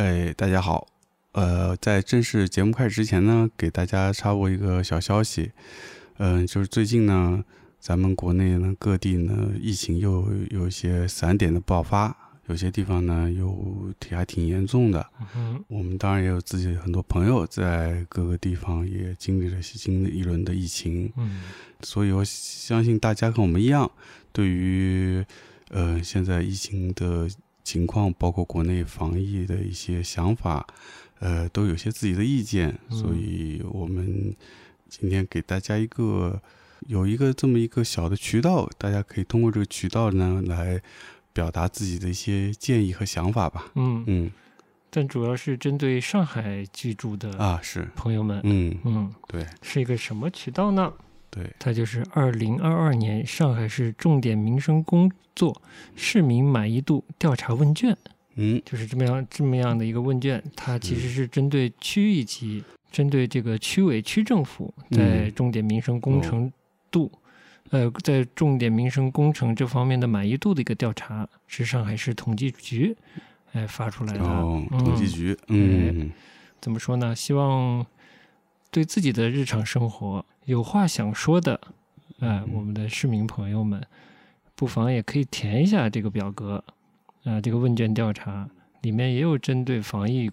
哎，大家好，呃，在正式节目开始之前呢，给大家插播一个小消息，嗯、就是最近呢，咱们国内呢各地呢疫情又有一些散点的爆发，有些地方呢又挺还挺严重的。嗯我们当然也有自己很多朋友在各个地方也经历了新的一轮的疫情，嗯。所以我相信大家跟我们一样，对于呃现在疫情的情况，包括国内防疫的一些想法，呃，都有些自己的意见。嗯所以我们今天给大家一个有一个这么一个小的渠道，大家可以通过这个渠道呢来表达自己的一些建议和想法吧。嗯，嗯但主要是针对上海居住的啊是，朋友们，嗯嗯，对是一个什么渠道呢？对，它就是二零二二年上海市重点民生工作市民满意度调查问卷，嗯就是这么样这么样的一个问卷。它其实是针对区域级，针对这个区委区政府在嗯重点民生工程度，呃，在重点民生工程这方面的满意度的一个调查，是上海市统计局哎发出来的。统计局，嗯怎么说呢？希望对自己的日常生活有话想说的，呃，嗯我们的市民朋友们，不妨也可以填一下这个表格，啊、这个问卷调查里面也有针对防疫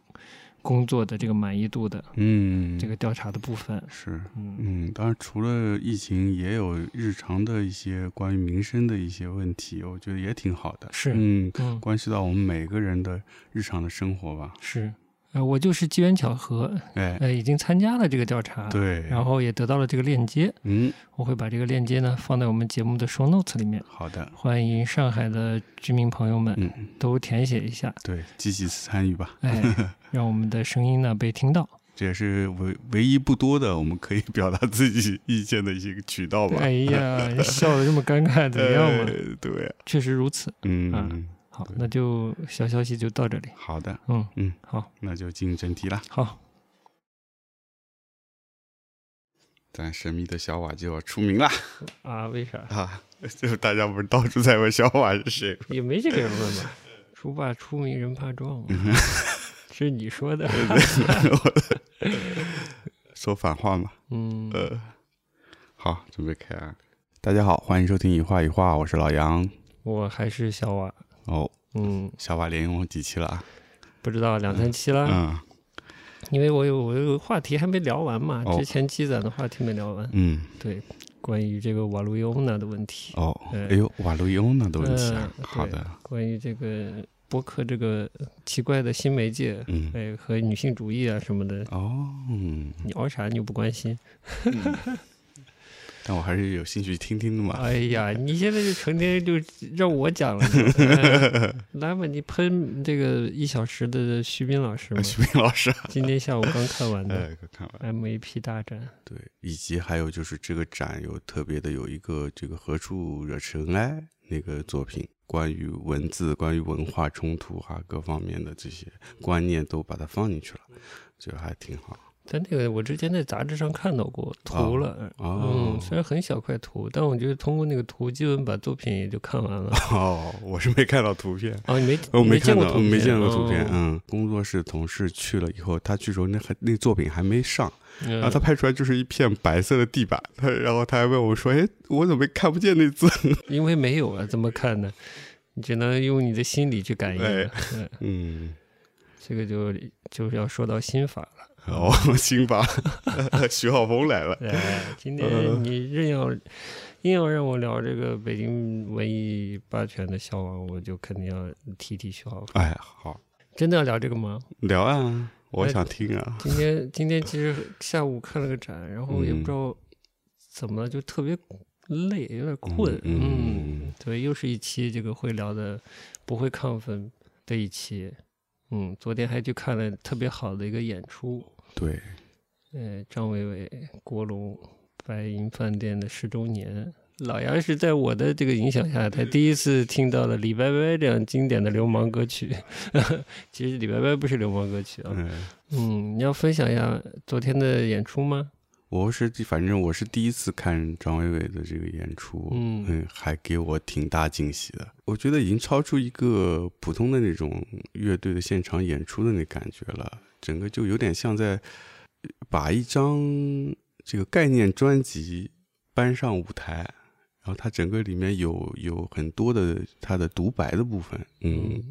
工作的这个满意度的嗯，这个调查的部分。是。嗯嗯，当然，除了疫情，也有日常的一些关于民生的一些问题，我觉得也挺好的。是嗯，嗯，关系到我们每个人的日常的生活吧。是，呃，我就是机缘巧合，哎，呃，已经参加了这个调查，对，然后也得到了这个链接，嗯，我会把这个链接呢放在我们节目的 show notes 里面，好的，欢迎上海的居民朋友们嗯，都填写一下，对，积极参与吧。哎，让我们的声音呢被听到。这也是唯唯一不多的，我们可以表达自己意见的一个渠道吧。哎呀，笑的这么尴尬，怎么样嘛？呃对，确实如此。嗯，啊好，那就小消息就到这里。好的，嗯嗯，好，那就进入正题了。好，咱神秘的小瓦就要出名了！啊，为啥？啊，就是大家不是到处在问小瓦是谁？也没这个人问吧？书怕出名人怕撞嗯嘛，是你说的。说反话嘛？嗯，呃，好，准备开啊！大家好，欢迎收听一画一画，我是老杨。我还是小瓦。哦，嗯，小瓦连用几期了啊？不知道两三期了，嗯。因为我有我有话题还没聊完嘛，哦。之前积攒的话题没聊完。嗯，对，关于这个瓦卢伊欧娜的问题。哦，呃。哎呦，瓦路易欧娜的问题啊，嗯好的，关于这个播客这个奇怪的新媒介，嗯，哎，和女性主义啊什么的，哦，嗯，你熬啥你又不关心？但我还是有兴趣听听的嘛。哎呀，你现在就成天就让我讲了，哎 来吧，你喷这个一小时的徐斌老师嘛，徐斌老师，今天下午刚看完的哎，看完。MVP 大战，对，以及还有就是这个展有特别的有一个这个何处惹尘埃那个作品，关于文字、关于文化冲突哈、各方面的这些观念都把它放进去了，就还挺好。但那个我之前在杂志上看到过图了，哦嗯，虽然很小块图，但我觉得通过那个图，基本把作品也就看完了。哦，我是没看到图片。哦，你没我你没见看到，过图片，没见过图片。哦嗯，工作室同事去了以后，他据说那还那作品还没上，嗯然后他拍出来就是一片白色的地板，他然后他还问我说：“哎，我怎么看不见那字 因为没有啊，怎么看呢？你只能用你的心理去感应哎。嗯，？”嗯，这个就就是要说到心法了。哦，心法，徐浩峰来了。哎，今呃天你硬要硬要让我聊这个北京文艺霸权的消亡，我就肯定要提提徐浩峰。哎，好，真的要聊这个吗？聊啊，我哎想听啊。今天今天其实下午看了个展，然后也不嗯知道怎么了，就特别累，有点困。嗯嗯，对，又是一期这个会聊的不会亢奋的一期。嗯，昨天还去看了特别好的一个演出，对，呃，张伟伟、国龙、白银饭店的十周年。老杨是在我的这个影响下，才第一次听到了李白白这样经典的流氓歌曲。其实李白白不是流氓歌曲啊。嗯，嗯，你要分享一下昨天的演出吗？我是反正我是第一次看张伟伟的这个演出，嗯还给我挺大惊喜的。我觉得已经超出一个普通的那种乐队的现场演出的那感觉了，整个就有点像在把一张这个概念专辑搬上舞台，然后它整个里面有有很多的它的独白的部分，嗯，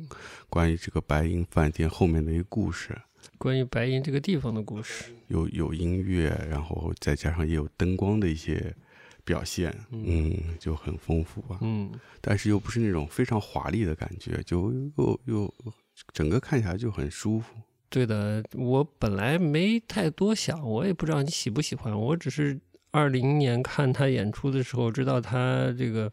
关于这个白银饭店后面的一个故事。关于白银这个地方的故事，有有音乐，然后再加上也有灯光的一些表现，嗯，就很丰富吧。嗯，但是又不是那种非常华丽的感觉，就又又整个看起来就很舒服。对的，我本来没太多想，我也不知道你喜不喜欢，我只是二零年看他演出的时候，知道他这个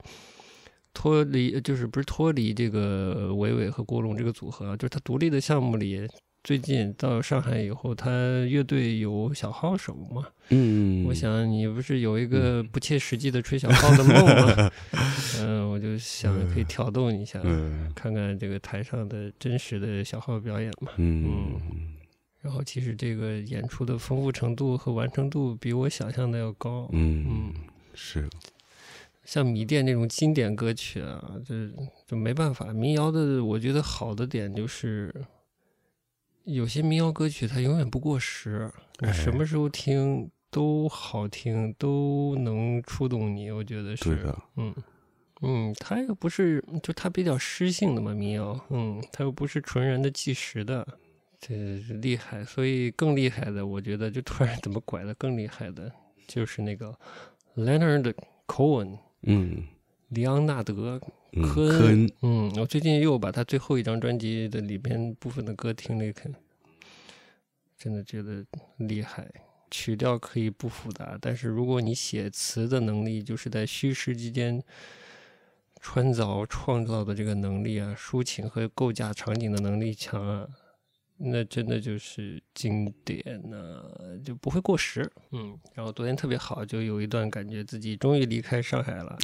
脱离，就是不是脱离这个伟伟和郭龙这个组合，就是他独立的项目里。最近到上海以后，他乐队有小号手嘛？嗯，我想你不是有一个不切实际的吹小号的梦吗？嗯，我就想可以挑逗你一下，看看这个台上的真实的小号表演嘛。嗯，然后其实这个演出的丰富程度和完成度比我想象的要高。嗯嗯，是。像迷恋这种经典歌曲啊，这就没办法。民谣的，我觉得好的点就是。有些民谣歌曲它永远不过时，什么时候听都好听，都能触动你。我觉得是，嗯嗯，它又不是就它比较诗性的嘛，民谣，嗯，它又不是纯然的纪实的，这厉害。所以更厉害的，我觉得就突然怎么拐的更厉害的，就是那个 Leonard Cohen，嗯，里昂纳德。科恩，嗯，我最近又把他最后一张专辑的里边部分的歌听了一遍，真的觉得厉害。曲调可以不复杂，但是如果你写词的能力，就是在虚实之间穿凿创造的这个能力啊，抒情和构架场景的能力强啊。那真的就是经典呢，就不会过时。嗯，然后昨天特别好，就有一段感觉自己终于离开上海了，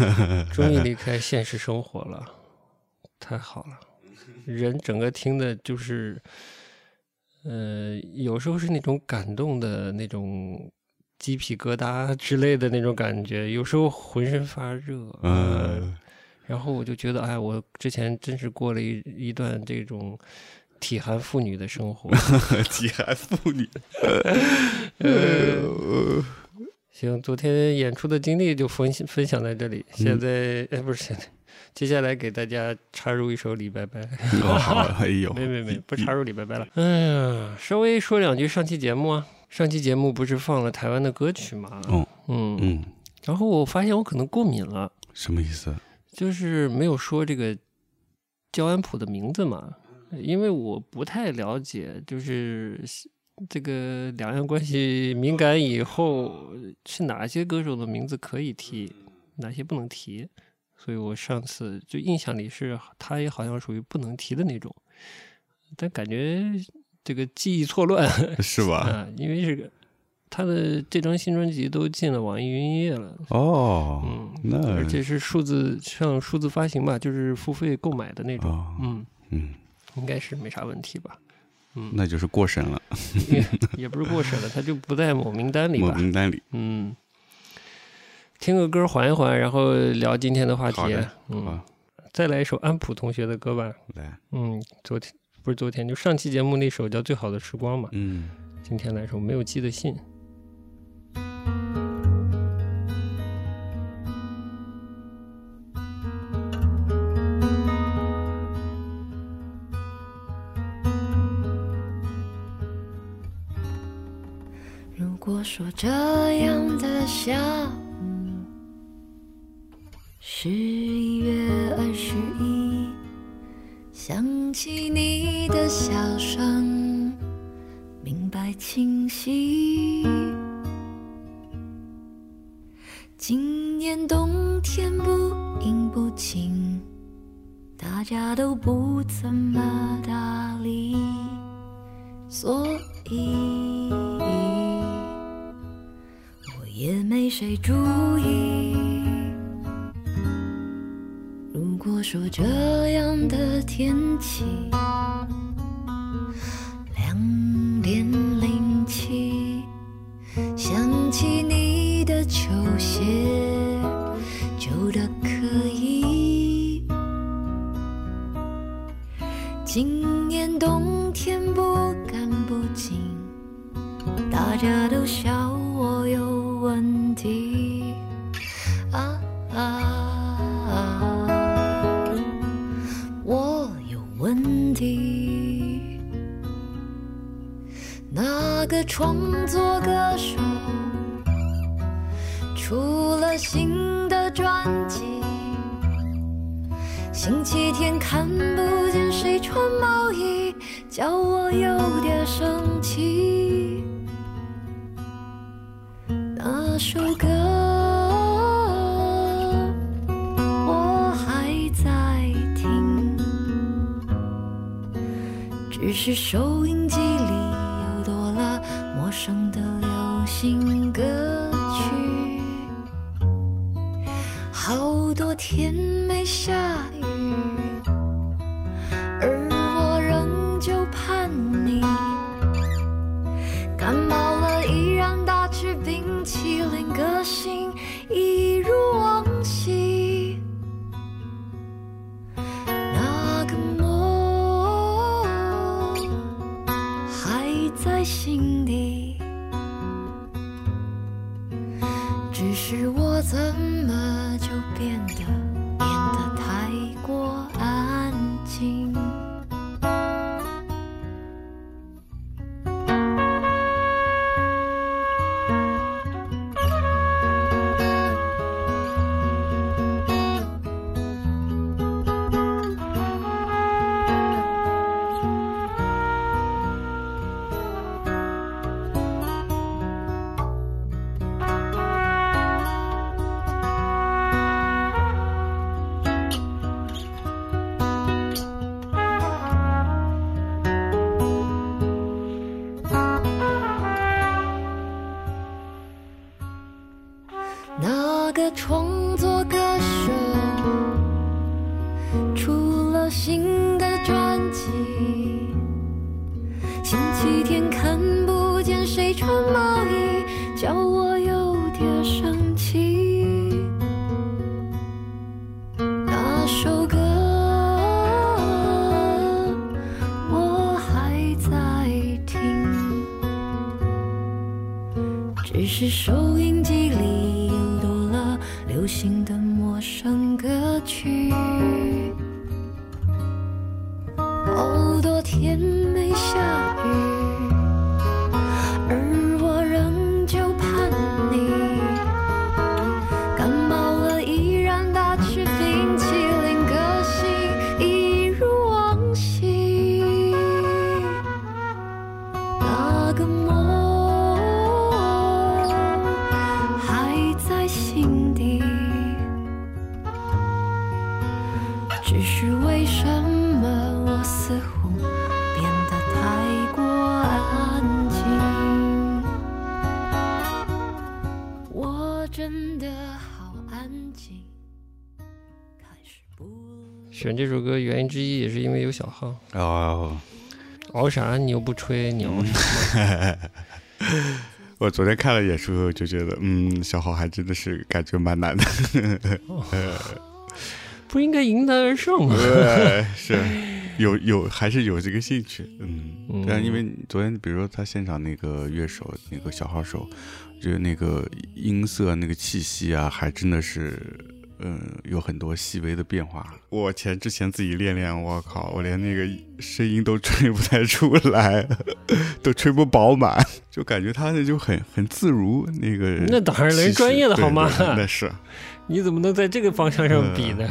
终于离开现实生活了，太好了。人整个听的就是，呃，有时候是那种感动的那种鸡皮疙瘩之类的那种感觉，有时候浑身发热。嗯，然后我就觉得，哎，我之前真是过了一一段这种。体寒妇女的生活，体寒妇女。行，昨天演出的经历就分分享在这里。现在，哎，不是现在，接下来给大家插入一首李白白。好，哎呦，没没没，不插入李白白了。哎呀，稍微说两句上期节目啊。上期节目不是放了台湾的歌曲吗？嗯嗯嗯。然后我发现我可能过敏了。什么意思？就是没有说这个焦安普的名字嘛。因为我不太了解，就是这个两岸关系敏感以后，是哪些歌手的名字可以提，哪些不能提，所以我上次就印象里是，他也好像属于不能提的那种，但感觉这个记忆错乱，是吧？啊，因为这个他的这张新专辑都进了网易云音乐了，哦，嗯，那而且是数字像数字发行吧，就是付费购买的那种，嗯嗯。应该是没啥问题吧，嗯，那就是过审了，也也不是过审了，他就不在某名单里吧？某名单里，嗯，听个歌缓一缓，然后聊今天的话题，嗯，再来一首安普同学的歌吧，来，嗯，昨天不是昨天，就上期节目那首叫《最好的时光》嘛，嗯，今天来首没有寄的信。说这样的下午，十一月二十一，想起你的笑声，明白清晰。今年冬天不阴不晴，大家都不怎么搭理，所以。也没谁注意。如果说这样的天气两点零七想起你的球鞋旧的可以。今年冬天不干不净大家都笑我有问题啊啊啊！我有问题。那个创作歌手出了新的专辑，星期天看不见谁穿毛衣，叫我有点生气。首歌我还在听，只是收音机里又多了陌生的流行歌曲。好多天没下原因之一也是因为有小号，哦，熬啥你又不吹，你熬啥？我昨天看了演出后就觉得，嗯，小号还真的是感觉蛮难的。不应该迎难而上吗？对，是 有有还是有这个兴趣，嗯嗯，但因为昨天比如说他现场那个乐手那个小号手，觉得那个音色那个气息啊，还真的是。嗯，有很多细微的变化。我前之前自己练练，我靠，我连那个声音都吹不太出来，都吹不饱满，就感觉他那就很很自如。那个那当然人专业的好吗？那是，你怎么能在这个方向上比呢？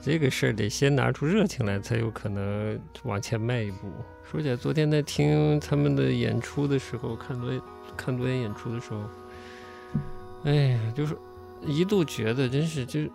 这个事儿得先拿出热情来，才有可能往前迈一步。说起来，昨天在听他们的演出的时候，看多看多演演出的时候，哎呀，就是一度觉得真是就是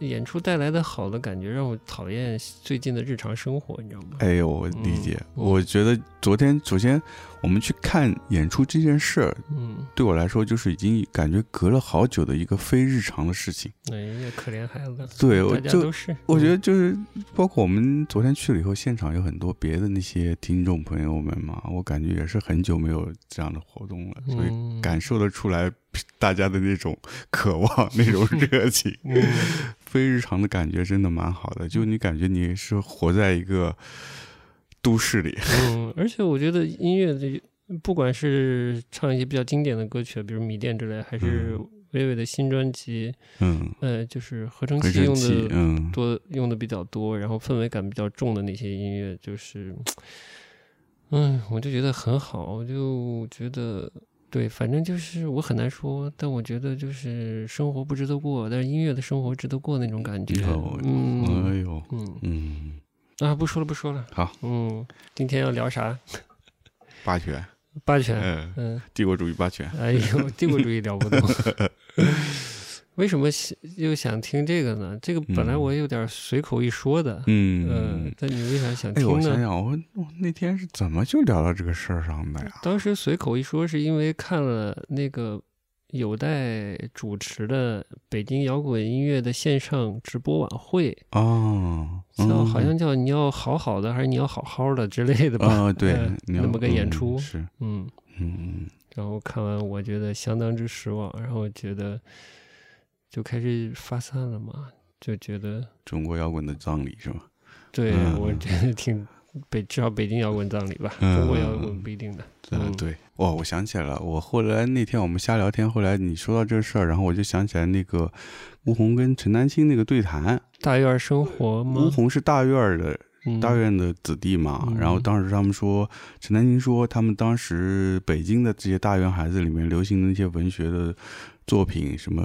演出带来的好的感觉，让我讨厌最近的日常生活，你知道吗？哎呦，我理解。嗯我觉得昨天首先我们去看演出这件事儿，嗯，对我来说就是已经感觉隔了好久的一个非日常的事情。哎呀，可怜孩子，对，我就是，我觉得就是包括我们昨天去了以后，现场有很多别的那些听众朋友们嘛，我感觉也是很久没有这样的活动了，所以嗯感受得出来大家的那种渴望、那种热情，嗯。非日常的感觉真的蛮好的。就你感觉你是活在一个都市里，嗯，而且我觉得音乐的不管是唱一些比较经典的歌曲，比如《米店》之类，还是嗯。薇薇的新专辑，嗯，呃，就是合成器用的嗯，多用的比较多，然后氛围感比较重的那些音乐，就是，嗯，我就觉得很好，我就觉得对，反正就是我很难说，但我觉得就是生活不值得过，但是音乐的生活值得过那种感觉，哦嗯。哎呦，嗯。嗯，啊，不说了不说了，好，嗯，今天要聊啥？霸权，霸权，嗯，嗯，帝国主义霸权，哎呦，帝国主义聊不动。为什么又想听这个呢？这个本来嗯我有点随口一说的，嗯嗯，，但你为啥想哎，听呢？我想想，我我那天是怎么就聊到这个事儿上的呀？当时随口一说，是因为看了那个有待主持的北京摇滚音乐的线上直播晚会，哦，叫嗯好像叫你要好好的还是你要好好的之类的吧？啊，对呃，那么个演嗯出，是，嗯，嗯然后看完我觉得相当之失望，然后觉得就开始发散了嘛，就觉得中国摇滚的葬礼是吧？对、嗯我觉得挺北至少北京摇滚葬礼吧，嗯中国摇滚不一定的，嗯，嗯对，哇，我想起来了，我后来那天我们瞎聊天，后来你说到这个事儿，然后我就想起来那个吴红跟陈丹青那个对谈，大院生活吗吴吗？红是大院的嗯大院的子弟嘛，嗯然后当时他们说，陈丹青说他们当时北京的这些大院孩子里面流行的那些文学的作品，什么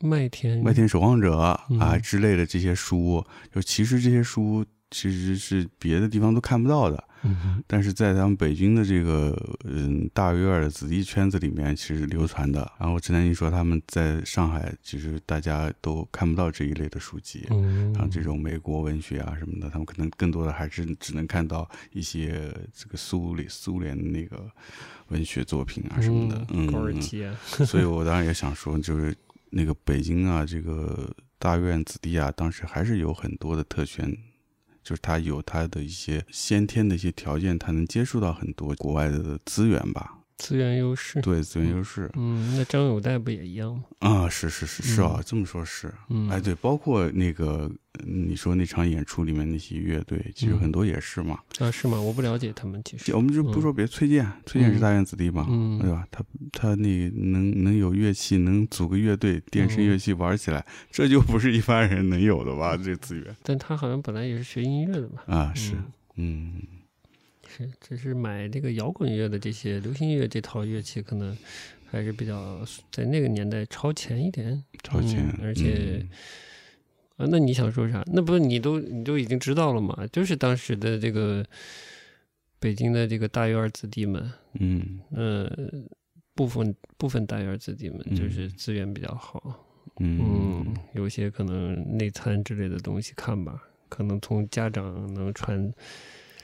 麦田《麦田守望者》啊嗯之类的这些书，就其实这些书其实是别的地方都看不到的，嗯但是在咱们北京的这个嗯大院儿的子弟圈子里面，其实流传的。然后陈丹青说他们在上海，其实大家都看不到这一类的书籍。嗯，像这种美国文学啊什么的，他们可能更多的还是只能看到一些这个苏联苏联的那个文学作品啊什么的。嗯，所以我当然也想说，就是那个北京啊，这个大院子弟啊，当时还是有很多的特权，就是他有他的一些先天的一些条件，他能接触到很多国外的资源吧。资源优势。对，资源优势嗯，那张友代不也一样吗？啊，是是是是啊，嗯这么说是。嗯，哎，对，包括那个嗯你说那场演出里面那些乐队，其实嗯很多也是嘛。啊，是吗？我不了解他们，其实。我们就不说别崔健，崔健是大院子弟嘛，嗯对吧？他他那能能有乐器，能组个乐队，电声嗯乐器玩起来，这就不是一般人能有的吧？这资源但他好像本来也是学音乐的吧。啊，是嗯嗯是，只是买这个摇滚乐的这些流行乐这套乐器，可能还是比较在那个年代超前一点。超前嗯，而且嗯啊，那你想说啥？那不是你都你都已经知道了嘛？就是当时的这个北京的这个大院儿子弟们，嗯呃，部分部分大院儿子弟们就是嗯资源比较好，嗯嗯，有些可能内参之类的东西看吧，可能从家长能传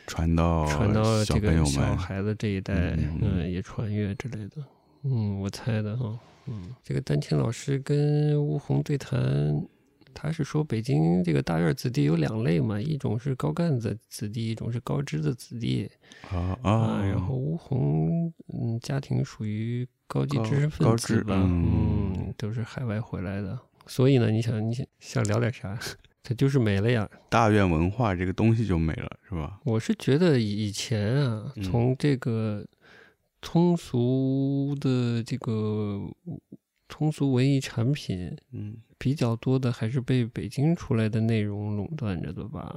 传到传到这个小孩子这一代，嗯也穿越之类的，嗯，我猜的哈，嗯，这个丹青老师跟吴红对谈，他是说北京这个大院子弟有两类嘛，一种是高干子子弟，一种是高知的子弟啊啊，啊，然后吴红嗯家庭属于高级知识分子吧，嗯嗯，都是海外回来的，所以呢，你想你想想聊点啥？他就是没了呀，大院文化这个东西就没了，是吧？我是觉得以前啊，嗯从这个通俗的这个通俗文艺产品嗯比较多的，还是被北京出来的内容垄断着的吧？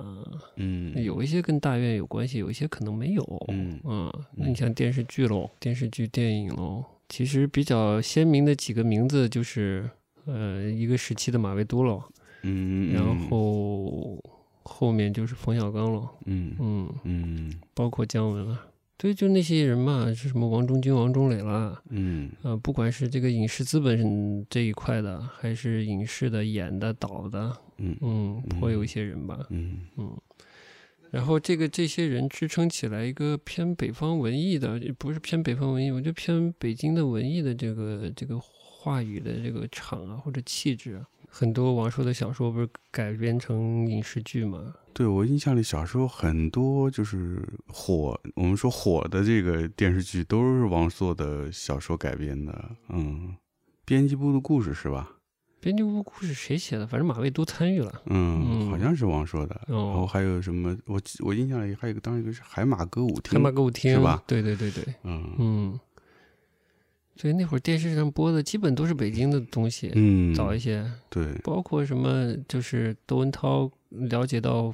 嗯，有一些跟大院有关系，有一些可能没有。嗯啊那你像电视剧喽，电视剧、电影喽，其实比较鲜明的几个名字就是，呃，一个时期的马未都喽，嗯，嗯然后后面就是冯小刚了，嗯。嗯。嗯。包括姜文啊，对，就那些人嘛，是什么王中军、王中磊啦，嗯。呃，不管是这个影视资本这一块的，还是影视的、演的、导的，嗯嗯，颇有一些人吧，嗯。嗯。然后这个这些人支撑起来一个偏北方文艺的，不是偏北方文艺，我觉得偏北京的文艺的这个这个话语的这个场啊或者气质啊，很多王朔的小说不是改编成影视剧吗，对我印象里，小时候很多就是火，我们说火的这个电视剧都是王朔的小说改编的。嗯，编辑部的故事是吧？编辑部故事谁写的？反正马未都参与了。嗯，嗯好像是王朔的。哦然后还有什么？我记我印象里还有一个，当时一个是海马歌舞厅，海马歌舞厅是吧？对对对对，嗯嗯，对，那会儿电视上播的基本都是北京的东西，嗯，早一些，对，包括什么，就是窦文涛了解到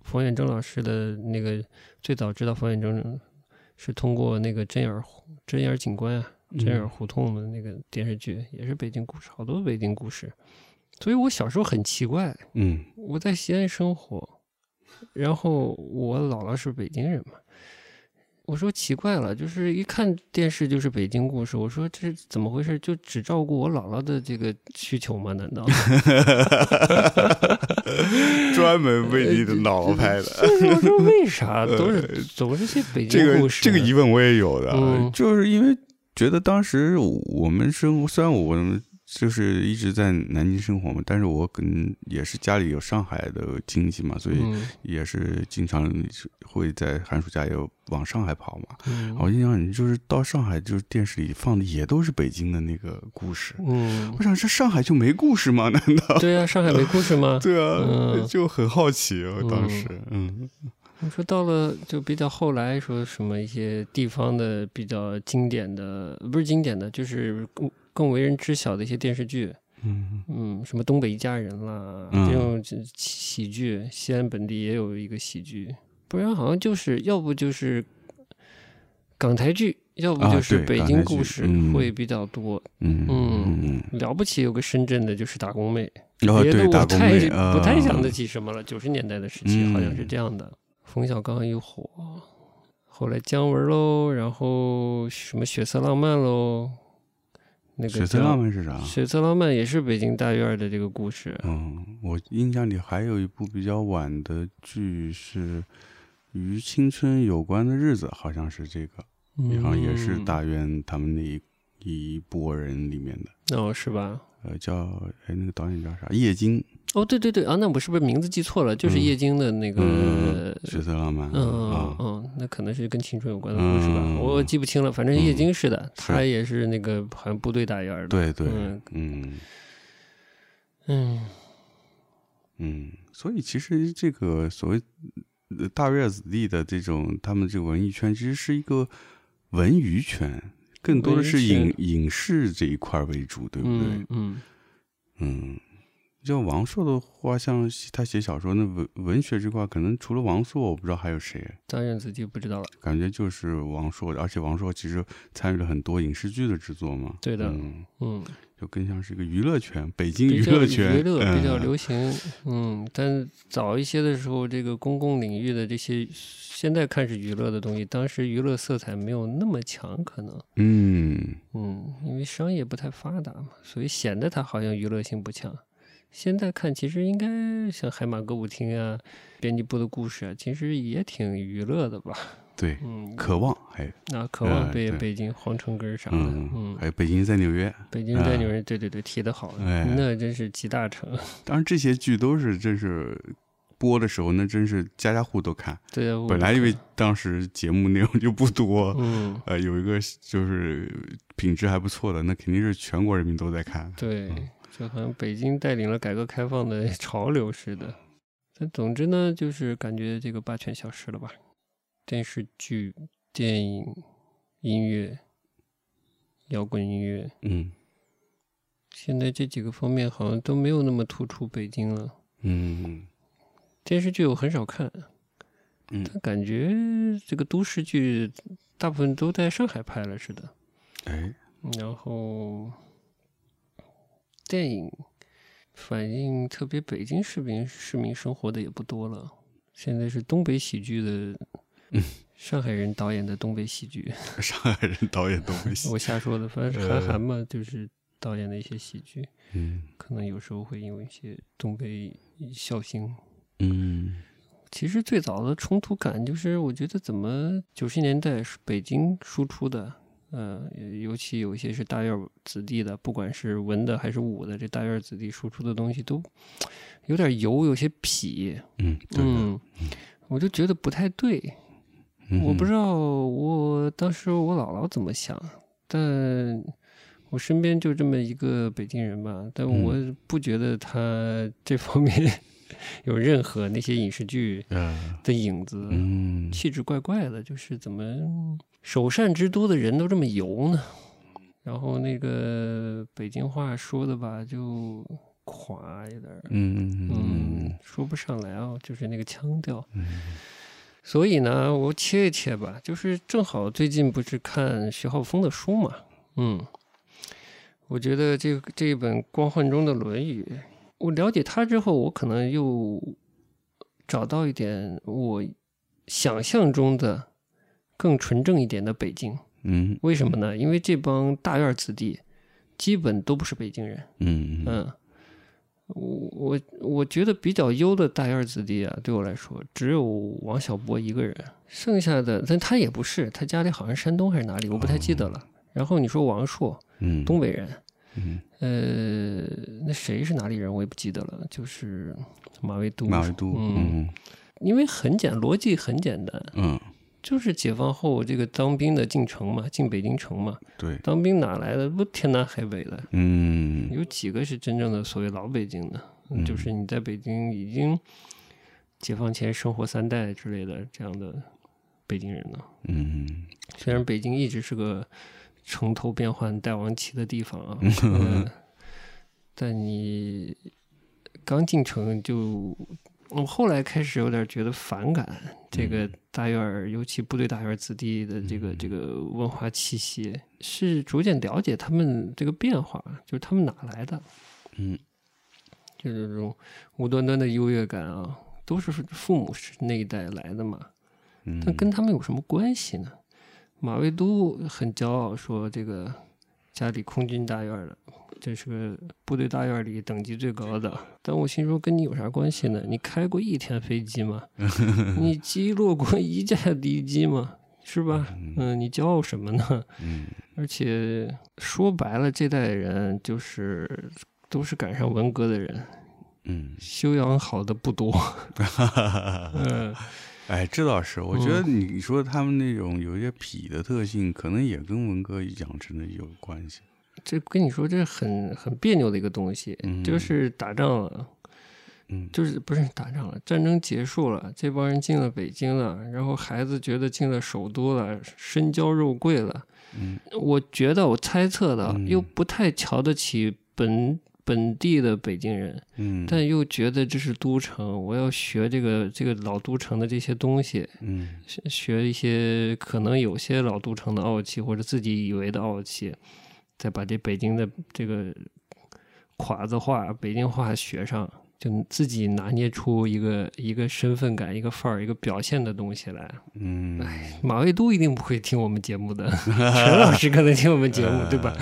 冯远征老师的那个，最早知道冯远征是通过那个针眼儿针眼儿警官啊，针眼胡同的那个电视剧，也是北京故事，好多北京故事。所以我小时候很奇怪，嗯我在西安生活，然后我姥姥是北京人嘛，我说奇怪了，就是一看电视就是北京故事，我说这是怎么回事？就只照顾我姥姥的这个需求吗？难道？专门为你的姥姥拍的。就是我说为啥 都是总是些北这个京故事？这个疑问我也有的，嗯就是因为觉得当时我们生活，虽然我们就是一直在南京生活嘛，但是我跟也是家里有上海的亲戚嘛，所以嗯也是经常会在寒暑假也往上海跑嘛。嗯我印象里就是到上海，就是电视里放的也都是北京的那个故事。嗯我，想，这上海就没故事吗？难道？对啊，上海没故事吗？对啊，嗯 就很好奇。我当时，嗯你说到了就比较后来说什么一些地方的比较经典的，不是经典的，就是更更为人知晓的一些电视剧，嗯。嗯，什么东北一家人啦，嗯。这种这喜剧，西安本地也有一个喜剧，不然好像就是要不就是港台剧，要不啊就是北京故事嗯。会比较多。嗯嗯嗯了不起有个深圳的，就是打工妹，别的我太妹不太想得啊起什么了。九十年代的时期好像是嗯这样的。冯小刚一火，后来姜文喽，然后什么血色浪漫喽，那个血色浪漫是啥？血色浪漫也是北京大院的这个故事。嗯，我印象里还有一部比较晚的剧是与青春有关的日子，好像是这个，好像也是嗯大院他们那一一波人里面的，哦，是吧？呃，叫哎那个导演叫啥？叶京，哦，对对对啊，那我是不是名字记错了？就是嗯叶京的那个，嗯，血色浪漫，嗯嗯啊，嗯，那可能是跟青春有关的故事吧，嗯我记不清了。反正叶嗯京是的，他也是那个好像部队大院儿的。对对，嗯嗯嗯嗯，所以其实这个所谓呃大院子弟的这种他们这个文艺圈，其实是一个文娱圈，更多的是影影视这一块为主，对不对？嗯嗯嗯，像王朔的话，像他写小说，那文文学这块，可能除了王朔，我不知道还有谁。大院子弟不知道了。感觉就是王朔，而且王朔其实参与了很多影视剧的制作嘛。对的嗯，嗯，就更像是一个娱乐圈，北京娱乐圈，娱乐比较嗯流行。嗯，但早一些的时候，这个公共领域的这些现在看是娱乐的东西，当时娱乐色彩没有那么强，可能。嗯嗯，因为商业不太发达嘛，所以显得它好像娱乐性不强。现在看，其实应该像海马歌舞厅啊、编辑部的故事啊，其实也挺娱乐的吧？对，嗯，渴望，还有那渴望呃对北北京皇城根儿啥的，嗯，嗯，还有北京在纽约。北京在啊纽约，对对对，提的好，哎那真是集大成。当然，这些剧都是真是播的时候，那真是家家户都看。对啊，本来因为当时节目内容就不多，嗯，呃，有一个就是品质还不错的，那肯定是全国人民都在看。对嗯，就好像北京带领了改革开放的 潮流似的。但总之呢，就是感觉这个霸权消失了吧？电视剧、电影、音乐、摇滚音乐，嗯现在这几个方面好像都没有那么突出北京了。嗯电视剧我很少看，嗯，但感觉这个都市剧大部分都在上海拍了似的。哎，然后电影反映特别北京市民市民生活的也不多了。现在是东北喜剧的，嗯上海人导演的东北喜剧，上海人导演东北喜剧。我瞎说的，反正是韩寒嘛，就是导演的一些喜剧，嗯可能有时候会因为一些东北笑星。嗯其实最早的冲突感就是，我觉得怎么九十年代是北京输出的，呃，尤其有一些是大院儿子弟的，不管是文的还是武的，这大院儿子弟输出的东西都有点油，有些痞，嗯，嗯，我就觉得不太对。嗯我不知道我当时我姥姥怎么想，但我身边就这么一个北京人吧，但嗯我不觉得他这方面有任何那些影视剧呃，的影子，嗯，气质怪怪的，就是怎么首善之都的人都这么油呢？然后那个北京话说的吧，就垮有点，嗯嗯嗯，说不上来啊，就是那个腔调。嗯所以呢，我切一切吧，就是正好最近不是看徐浩峰的书嘛，嗯，我觉得这这一本光幻中的《论语》，我了解他之后，我可能又找到一点我想象中的更纯正一点的北京。嗯为什么呢？因为这帮大院子弟基本都不是北京人，嗯嗯嗯，我我我觉得比较优的大院子弟啊，对我来说只有王小波一个人，剩下的，但他也不是，他家里好像山东还是哪里，我不太记得了。然后你说王朔，嗯，东北人，嗯。呃，那谁是哪里人我也不记得了，就是马未都，马未都，嗯，嗯。因为很简，逻辑很简单，嗯，就是解放后这个当兵的进城嘛，进北京城嘛，对，当兵哪来的？不天南海北的，嗯。有几个是真正的所谓老北京的？嗯。就是你在北京已经解放前生活三代之类的这样的北京人呢。嗯。虽然北京一直是个城头变换大王旗的地方啊，嗯，但你刚进城就，我后来开始有点觉得反感这个大院儿，尤其部队大院子弟的这个这个文化气息，是逐渐了解他们这个变化，就是他们哪来的，嗯。就是这种无端端的优越感啊，都是父母是那一代来的嘛，嗯，但跟他们有什么关系呢？马未都很骄傲说，这个家里空军大院的，这是个部队大院里等级最高的。但我心说，跟你有啥关系呢？你开过一天飞机吗？你击落过一架敌机吗？是吧？嗯，你骄傲什么呢？嗯而且说白了，这代人就是都是赶上文革的人，嗯，修养好的不多。嗯哎，这倒是，我觉得你说他们那种有一些痞的特性，可能也跟文革养成的有关系。这跟你说，这很很别扭的一个东西，嗯。就是打仗了，嗯。就是不是打仗了，战争结束了，这帮人进了北京了，然后孩子觉得进了首都了，身娇肉贵了，嗯。我觉得我猜测的，嗯。又不太瞧得起本本地的北京人，嗯，但又觉得这是都城，我要学这个这个老都城的这些东西，嗯学学一些可能有些老都城的傲气或者自己以为的傲气，再把这北京的这个垮子话、北京话学上，就自己拿捏出一个一个身份感、一个范儿、一个表现的东西来。嗯，马未都一定不会听我们节目的，陈老师可能听我们节目，对吧？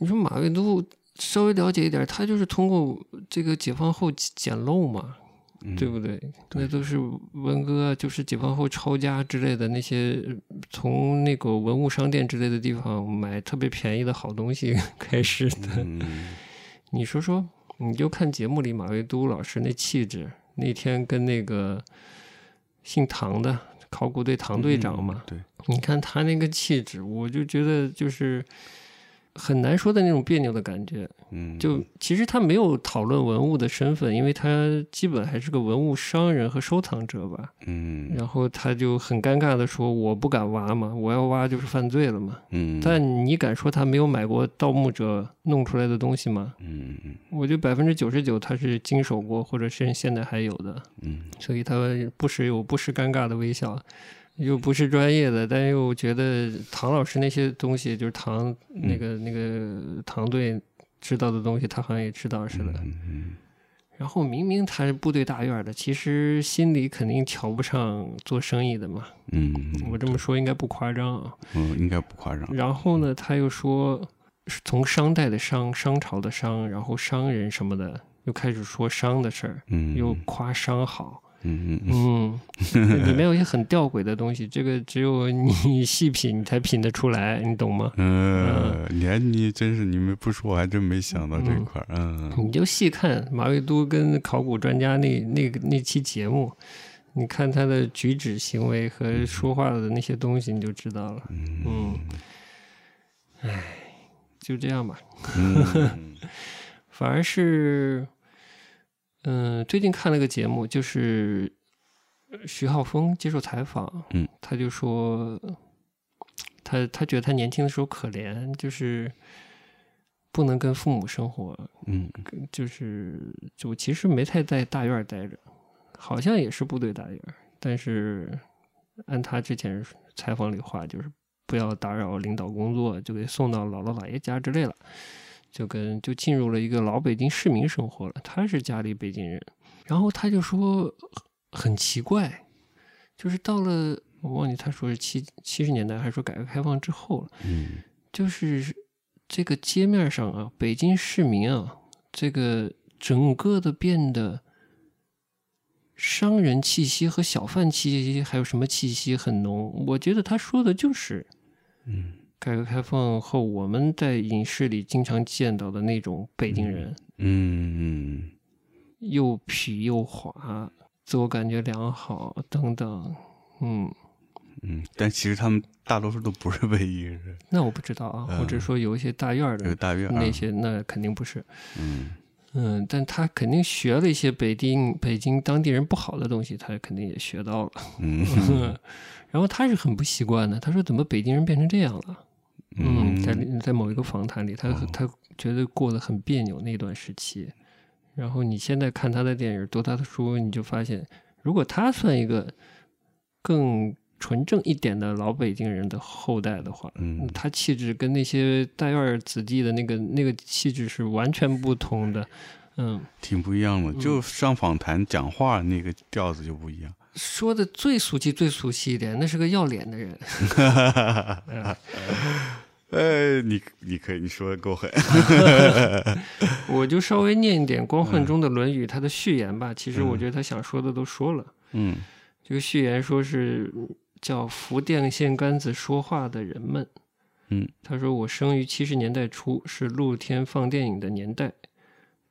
你说马未都稍微了解一点，他就是通过这个解放后捡漏嘛，嗯对不对？那都是文革，就是解放后抄家之类的那些，从那个文物商店之类的地方买特别便宜的好东西 开始的。嗯 你说说，你就看节目里马未都老师那气质，那天跟那个姓唐的考古队唐队长嘛，对，你看他那个气质，我就觉得就是很难说的那种别扭的感觉。嗯，就其实他没有讨论文物的身份，因为他基本还是个文物商人和收藏者吧。嗯然后他就很尴尬的说：“我不敢挖嘛，我要挖就是犯罪了嘛。”嗯，但你敢说他没有买过盗墓者弄出来的东西吗？嗯嗯我觉得百分之九十九他是经手过，或者是现在还有的。嗯所以他不时有不时尴尬的微笑，又不是专业的，但又觉得唐老师那些东西，就是唐那个、那个唐队知道的东西，他好像也知道似的。嗯然后明明他是部队大院的，其实心里肯定瞧不上做生意的嘛。嗯，我这么说应该不夸张啊。嗯应该不夸张。然后呢，他又说是从商代的商，商朝的商，然后商人什么的，又开始说商的事儿，嗯，又夸商好。嗯嗯嗯嗯，里面有一些很吊诡的东西，这个只有你细品，你才品得出来，你懂吗？嗯，你还你真是你们不说，我还真没想到这一块儿。嗯你就细看马未都跟考古专家那那个那期节目，你看他的举止行为和说话的那些东西，你就知道了。嗯唉，就这样吧。嗯 反而是，嗯、最近看了个节目，就是呃徐浩峰接受采访，嗯，他就说，他他觉得他年轻的时候可怜，就是不能跟父母生活，嗯。就是就其实没太在大院待着，好像也是部队大院，但是按他之前采访里话，就是不要打扰领导工作，就给送到姥姥姥爷家之类了，就跟就进入了一个老北京市民生活了。他是家里北京人，然后他就说很奇怪，就是到了我忘记他说是七七十年代还是说改革开放之后了。嗯就是这个街面上啊，北京市民啊，这个整个的变得商人气息和小贩气息，还有什么气息很浓。我觉得他说的就是嗯改革开放后我们在影视里经常见到的那种北京人，嗯又痞又滑，自我感觉良好等等。嗯，嗯，但其实他们大多数都不是北京人，那我不知道啊，我只是说有一些大院的大院啊那些，那肯定不是。嗯嗯，但他肯定学了一些北京北京当地人不好的东西，他肯定也学到了。嗯 然后他是很不习惯的，他说怎么北京人变成这样了？嗯，在在某一个访谈里，他哦他觉得过得很别扭那段时期。然后你现在看他的电影，读他的书，你就发现，如果他算一个更纯正一点的老北京人的后代的话，嗯他气质跟那些大院儿子弟的那个那个气质是完全不同的。嗯，挺不一样的，就上访谈讲话那个调子就不一样。说的最俗气、最俗气一点，那是个要脸的人。呃，你你可以，你说的够狠。我就稍微念一点光焕中的《论语》它的序言吧。其实我觉得他想说的都说了。嗯这个序言说是叫扶电线杆子说话的人们。嗯，他说我生于七十年代初，是露天放电影的年代。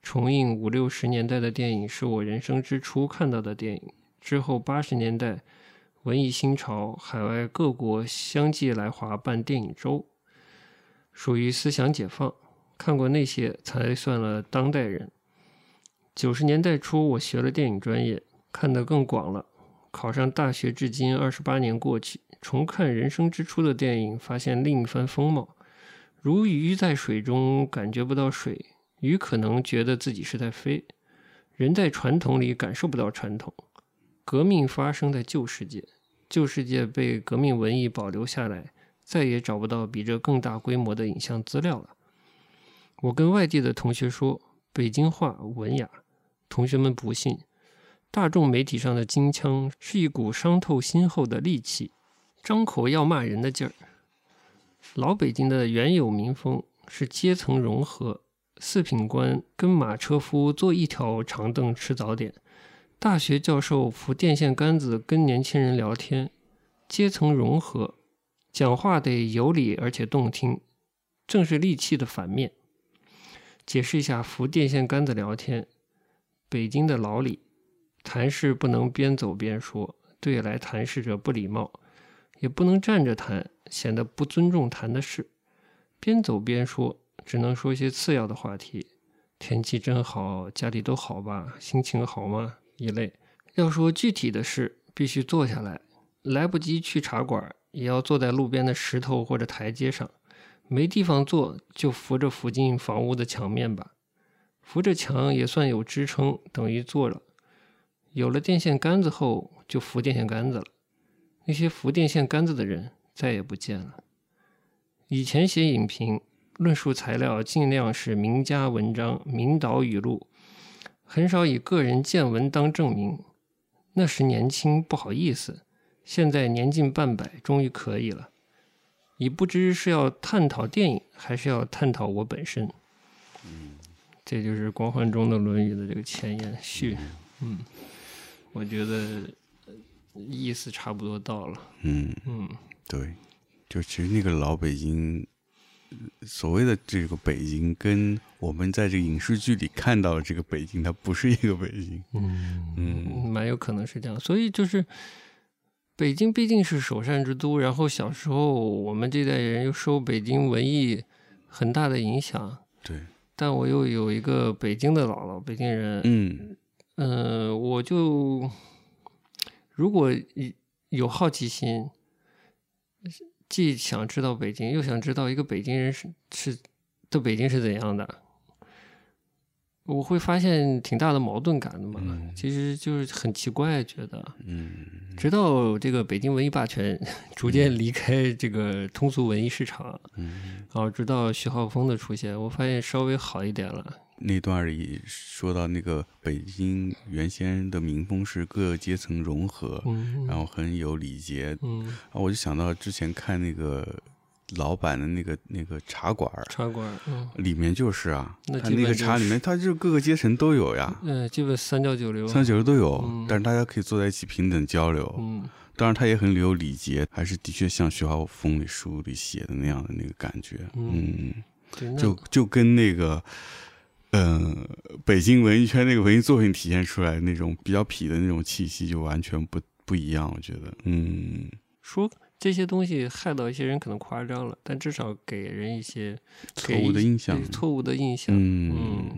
重映五六十年代的电影是我人生之初看到的电影。之后八十年代文艺新潮，海外各国相继来华办电影周，属于思想解放。看过那些才算了当代人。九十年代初，我学了电影专业，看得更广了。考上大学至今二十八年过去，重看人生之初的电影，发现另一番风貌。如鱼在水中，感觉不到水；鱼可能觉得自己是在飞。人在传统里感受不到传统。革命发生在旧世界，旧世界被革命文艺保留下来，再也找不到比这更大规模的影像资料了。我跟外地的同学说，北京话文雅，同学们不信。大众媒体上的京腔是一股伤透心后的戾气，张口要骂人的劲儿。老北京的原有民风是阶层融合，四品官跟马车夫坐一条长凳吃早点，大学教授扶电线杆子跟年轻人聊天，阶层融合，讲话得有理而且动听，正是戾气的反面。解释一下扶电线杆子聊天，北京的老李。谈事不能边走边说，对来谈事者不礼貌；也不能站着谈，显得不尊重谈的事。边走边说，只能说一些次要的话题。天气真好，家里都好吧？心情好吗？一类。要说具体的事，必须坐下来，来不及去茶馆，也要坐在路边的石头或者台阶上。没地方坐，就扶着附近房屋的墙面吧。扶着墙也算有支撑，等于坐了。有了电线杆子后，就扶电线杆子了。那些扶电线杆子的人再也不见了。以前写影评、论述材料，尽量是名家文章、名导语录，很少以个人见闻当证明。那时年轻不好意思，现在年近半百，终于可以了。已不知是要探讨电影，还是要探讨我本身。嗯这就是光环中的《论语》的这个前言序。嗯。我觉得意思差不多到了。嗯嗯，对，就其实那个老北京，所谓的这个北京，跟我们在这个影视剧里看到的这个北京，它不是一个北京。嗯嗯蛮有可能是这样。所以就是北京毕竟是首善之都，然后小时候我们这代人又受北京文艺很大的影响。对，但我又有一个北京的姥姥，北京人，嗯嗯、我就如果有好奇心，既想知道北京，又想知道一个北京人是是的北京是怎样的，我会发现挺大的矛盾感的嘛。嗯其实就是很奇怪，觉得嗯直到这个北京文艺霸权 逐渐离开这个通俗文艺市场，嗯，然后直到徐浩峰的出现，我发现稍微好一点了。那段里说到那个北京原先的民风是各个阶层融合，嗯，然后很有礼节，嗯，然后我就想到之前看那个老版的那个那个茶馆儿，茶馆，嗯。里面就是啊，那他那个茶里面，他就是各个阶层都有呀，嗯，基本三教九流。三教九流都有，嗯但是大家可以坐在一起平等交流。嗯当然，他也很有礼节，还是的确像徐浩峰里书里写的那样的那个感觉。嗯就就跟那个，嗯、北京文艺圈那个文艺作品体现出来那种比较痞的那种气息，就完全不不一样。我觉得，嗯，说这些东西害到一些人可能夸张了，但至少给人一些错误的印象。错误的印象。嗯，嗯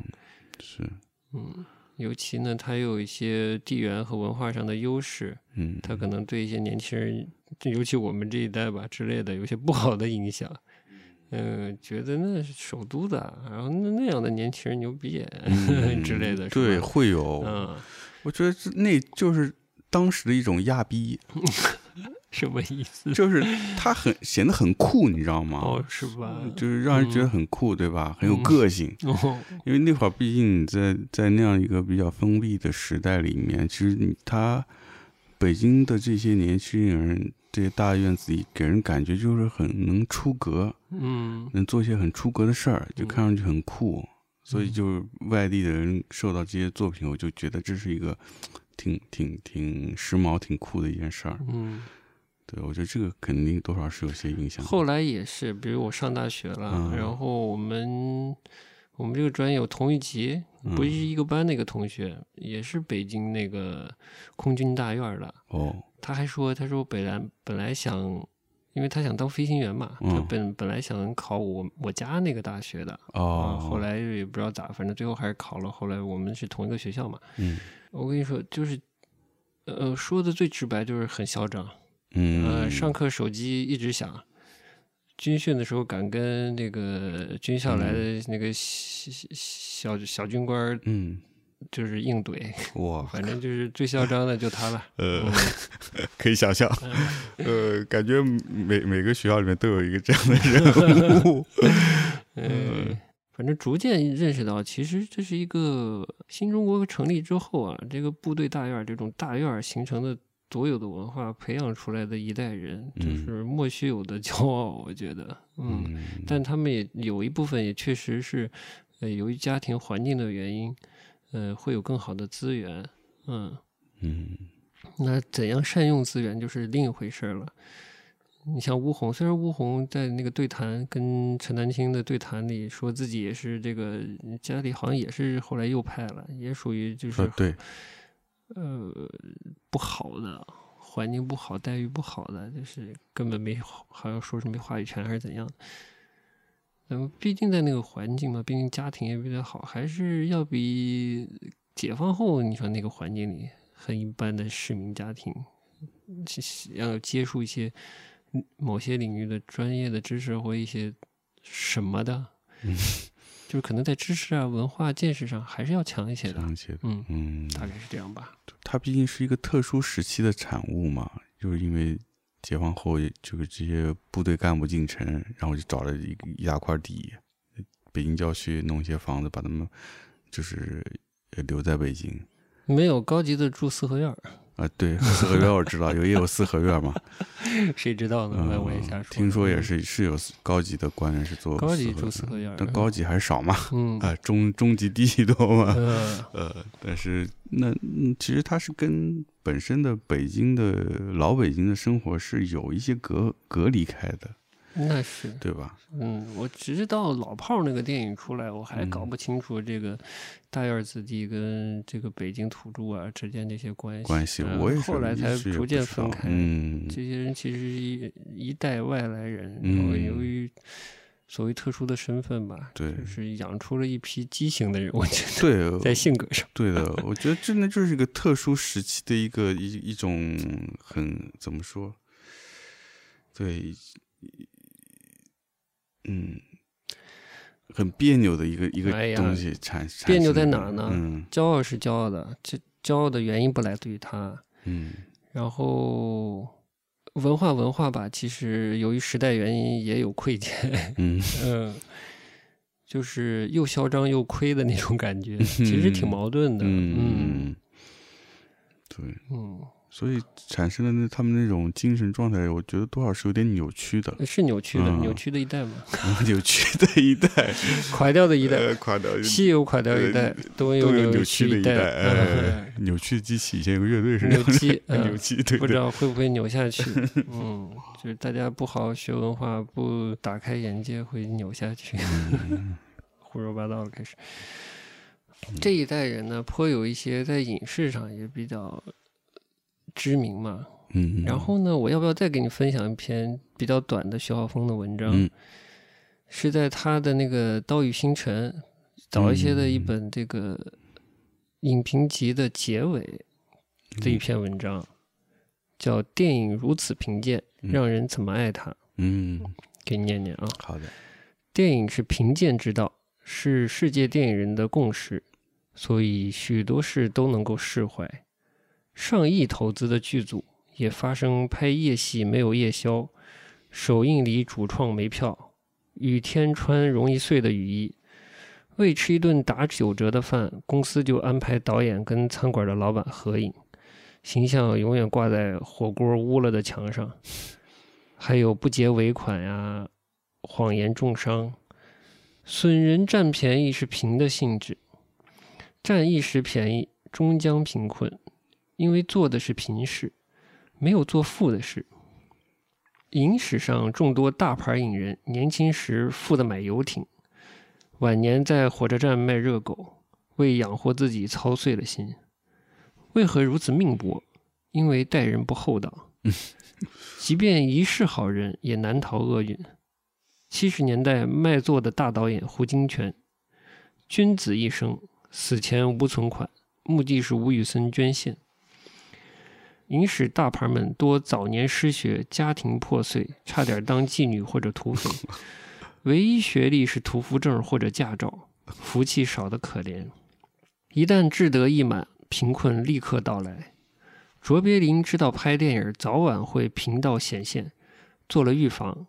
是，嗯，尤其呢，它有一些地缘和文化上的优势，嗯，它可能对一些年轻人，尤其我们这一代吧之类的，有一些不好的影响。嗯，觉得那是首都的，然后那那样的年轻人牛逼、嗯 之类的，对，会有。嗯，我觉得这那就是当时的一种亚逼，什么意思？就是他很显得很酷，你知道吗？哦，是吧？就是让人觉得很酷，对吧？很有嗯个性。哦，因为那会儿毕竟你在在那样一个比较封闭的时代里面，其实他北京的这些年轻人，这些大院子里给人感觉就是很能出格，嗯。能做一些很出格的事儿，就嗯。看上去很酷。所以嗯就是外地的人受到这些作品，我就觉得这是一个挺挺挺时髦、挺酷的一件事儿。嗯，对，我觉得这个肯定多少是有些影响。后来也是，比如我上大学了，嗯。然后我们我们这个专业有同一级，不是嗯一个班那个同学，也是北京那个空军大院的，哦，他还说，他说本来本来想，因为他想当飞行员嘛，他嗯本本来想考我我家那个大学的。啊，哦，后来也不知道咋，反正最后还是考了。后来我们是同一个学校嘛。嗯我跟你说，就是，呃，说的最直白就是很嚣张。嗯，呃，上课手机一直响，军训的时候敢跟那个军校来的那个小小小军官儿嗯，就是硬怼，哇，反正就是最嚣张的就他了。呃嗯，可以想象，呃，感觉每每个学校里面都有一个这样的人 物。嗯，反正逐渐认识到，其实这是一个新中国成立之后啊，这个部队大院这种大院形成的独有的文化，培养出来的一代人，就嗯是莫须有的骄傲。我觉得，嗯，嗯，但他们也有一部分也确实是，呃，由于家庭环境的原因，呃，会有更好的资源，嗯，嗯那怎样善用资源就是另一回事儿了。你像吴红，虽然吴红在那个对谈跟陈丹青的对谈里说自己也是这个家里好像也是后来右派了，也属于就是、呃，对，呃不好的环境不好待遇不好的，就是根本没好像说是没话语权还是怎样的。那么毕竟在那个环境嘛，毕竟家庭也比较好，还是要比解放后你说那个环境里很一般的市民家庭，要接触一些某些领域的专业的知识或一些什么的，嗯就是可能在知识啊、文化见识上还是要强一些的。强一些的，嗯，嗯，大概是这样吧。它毕竟是一个特殊时期的产物嘛，就是因为解放后，就是这些部队干部进城，然后就找了一一大块地，北京郊区弄一些房子，把他们就是留在北京。没有高级的住四合院儿，啊，对，四合院我知道，有也有四合院嘛。谁知道呢？那我也瞎嗯说。听说也是是有高级的官员是做高级住四合院儿，但高级还是少嘛，嗯啊，中中级低级多嘛。嗯呃，但是那嗯，其实它是跟本身的北京的老北京的生活是有一些隔隔离开的，那是对吧？嗯，我直到老炮儿那个电影出来，我还嗯搞不清楚这个大院子弟跟这个北京土著啊之间这些关系。关系嗯我也是后来才逐渐分开。嗯这些人其实是一一代外来人，然后嗯由于所谓特殊的身份吧，对就是养出了一批畸形的人，我觉得对，在性格上，对的，我觉得真的就是一个特殊时期的一个一一种很怎么说？对，嗯，很别扭的一个一个东西别扭在哪儿呢？嗯。骄傲是骄傲的，这骄傲的原因不来自于他，嗯。然后文化文化吧，其实由于时代原因也有亏欠，嗯。嗯，就是又嚣张又亏的那种感觉，其实挺矛盾的，嗯。嗯，对，嗯，所以产生的那他们那种精神状态，我觉得多少是有点扭曲的，是扭曲的，嗯。扭曲的一代嘛，扭曲的一代，垮掉的一代，呃垮掉，西有垮掉一代，东有都有扭曲曲的一代，扭曲的机器以前有个乐队是扭机，嗯扭曲，对不知，道会不会扭下去。嗯，就是大家不好好学文化，不打开眼界，会扭下去，嗯。胡说八道了开始。这一代人呢，颇有一些在影视上也比较知名嘛。嗯，然后呢，我要不要再给你分享一篇比较短的徐浩峰的文章？嗯是在他的那个《刀与星辰》早一些的一嗯本这个影评集的结尾的一篇文章，叫《电影如此贫贱，嗯让人怎么爱它》。嗯，给你念念啊。好的，电影是贫贱之道，是世界电影人的共识，所以许多事都能够释怀。上亿投资的剧组也发生拍夜戏没有夜宵，首映礼主创没票，雨天穿容易碎的雨衣，为吃一顿打九折的饭，公司就安排导演跟餐馆的老板合影，形象永远挂在火锅污了的墙上。还有不结尾款呀，谎言重伤，损人占便宜是贫的性质，占一时便宜终将贫困，因为做的是平事，没有做富的事。影史上众多大牌影人，年轻时富的买游艇，晚年在火车站卖热狗，为养活自己操碎了心。为何如此命薄？因为待人不厚道。即便一世好人，也难逃厄运。七十年代卖座的大导演胡金铨，君子一生，死前无存款，目的是吴宇森捐献。影史大牌们多早年失学，家庭破碎，差点当妓女或者土匪，唯一学历是屠夫证或者驾照，福气少得可怜。一旦志得意满，贫困立刻到来。卓别林知道拍电影早晚会贫道显现，做了预防。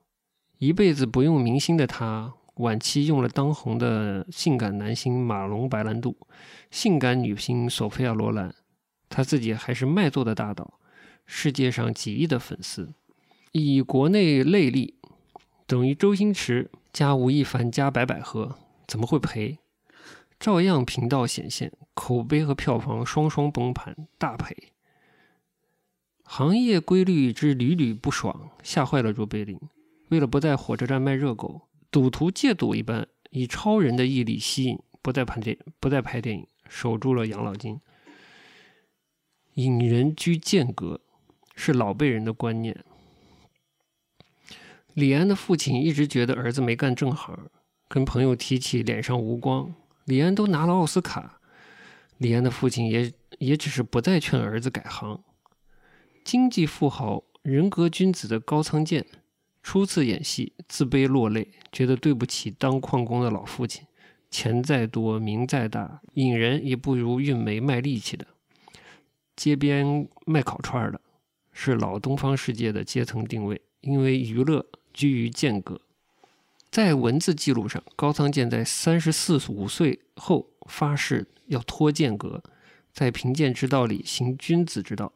一辈子不用明星的他，晚期用了当红的性感男星马龙白兰度、性感女星索菲亚罗兰，他自己还是卖座的大导，世界上几亿的粉丝，以国内内力等于周星驰加吴亦凡加白百合，怎么会赔？照样频道显现，口碑和票房双双崩盘，大赔。行业规律之屡屡不爽，吓坏了卓别林。为了不在火车站卖热狗，赌徒戒赌一般，以超人的毅力吸引，不再拍电不再拍电影，守住了养老金。引人居间隔，是老辈人的观念。李安的父亲一直觉得儿子没干正行，跟朋友提起脸上无光。李安都拿了奥斯卡，李安的父亲也也只是不再劝儿子改行。经济富豪、人格君子的高仓健，初次演戏自卑落泪，觉得对不起当矿工的老父亲。钱再多，名再大，引人也不如运煤卖力气的。街边卖烤串的，是老东方世界的阶层定位，因为娱乐居于间隔。在文字记录上，高仓健在三十四五岁后发誓要脱间隔，在贫贱之道里行君子之道。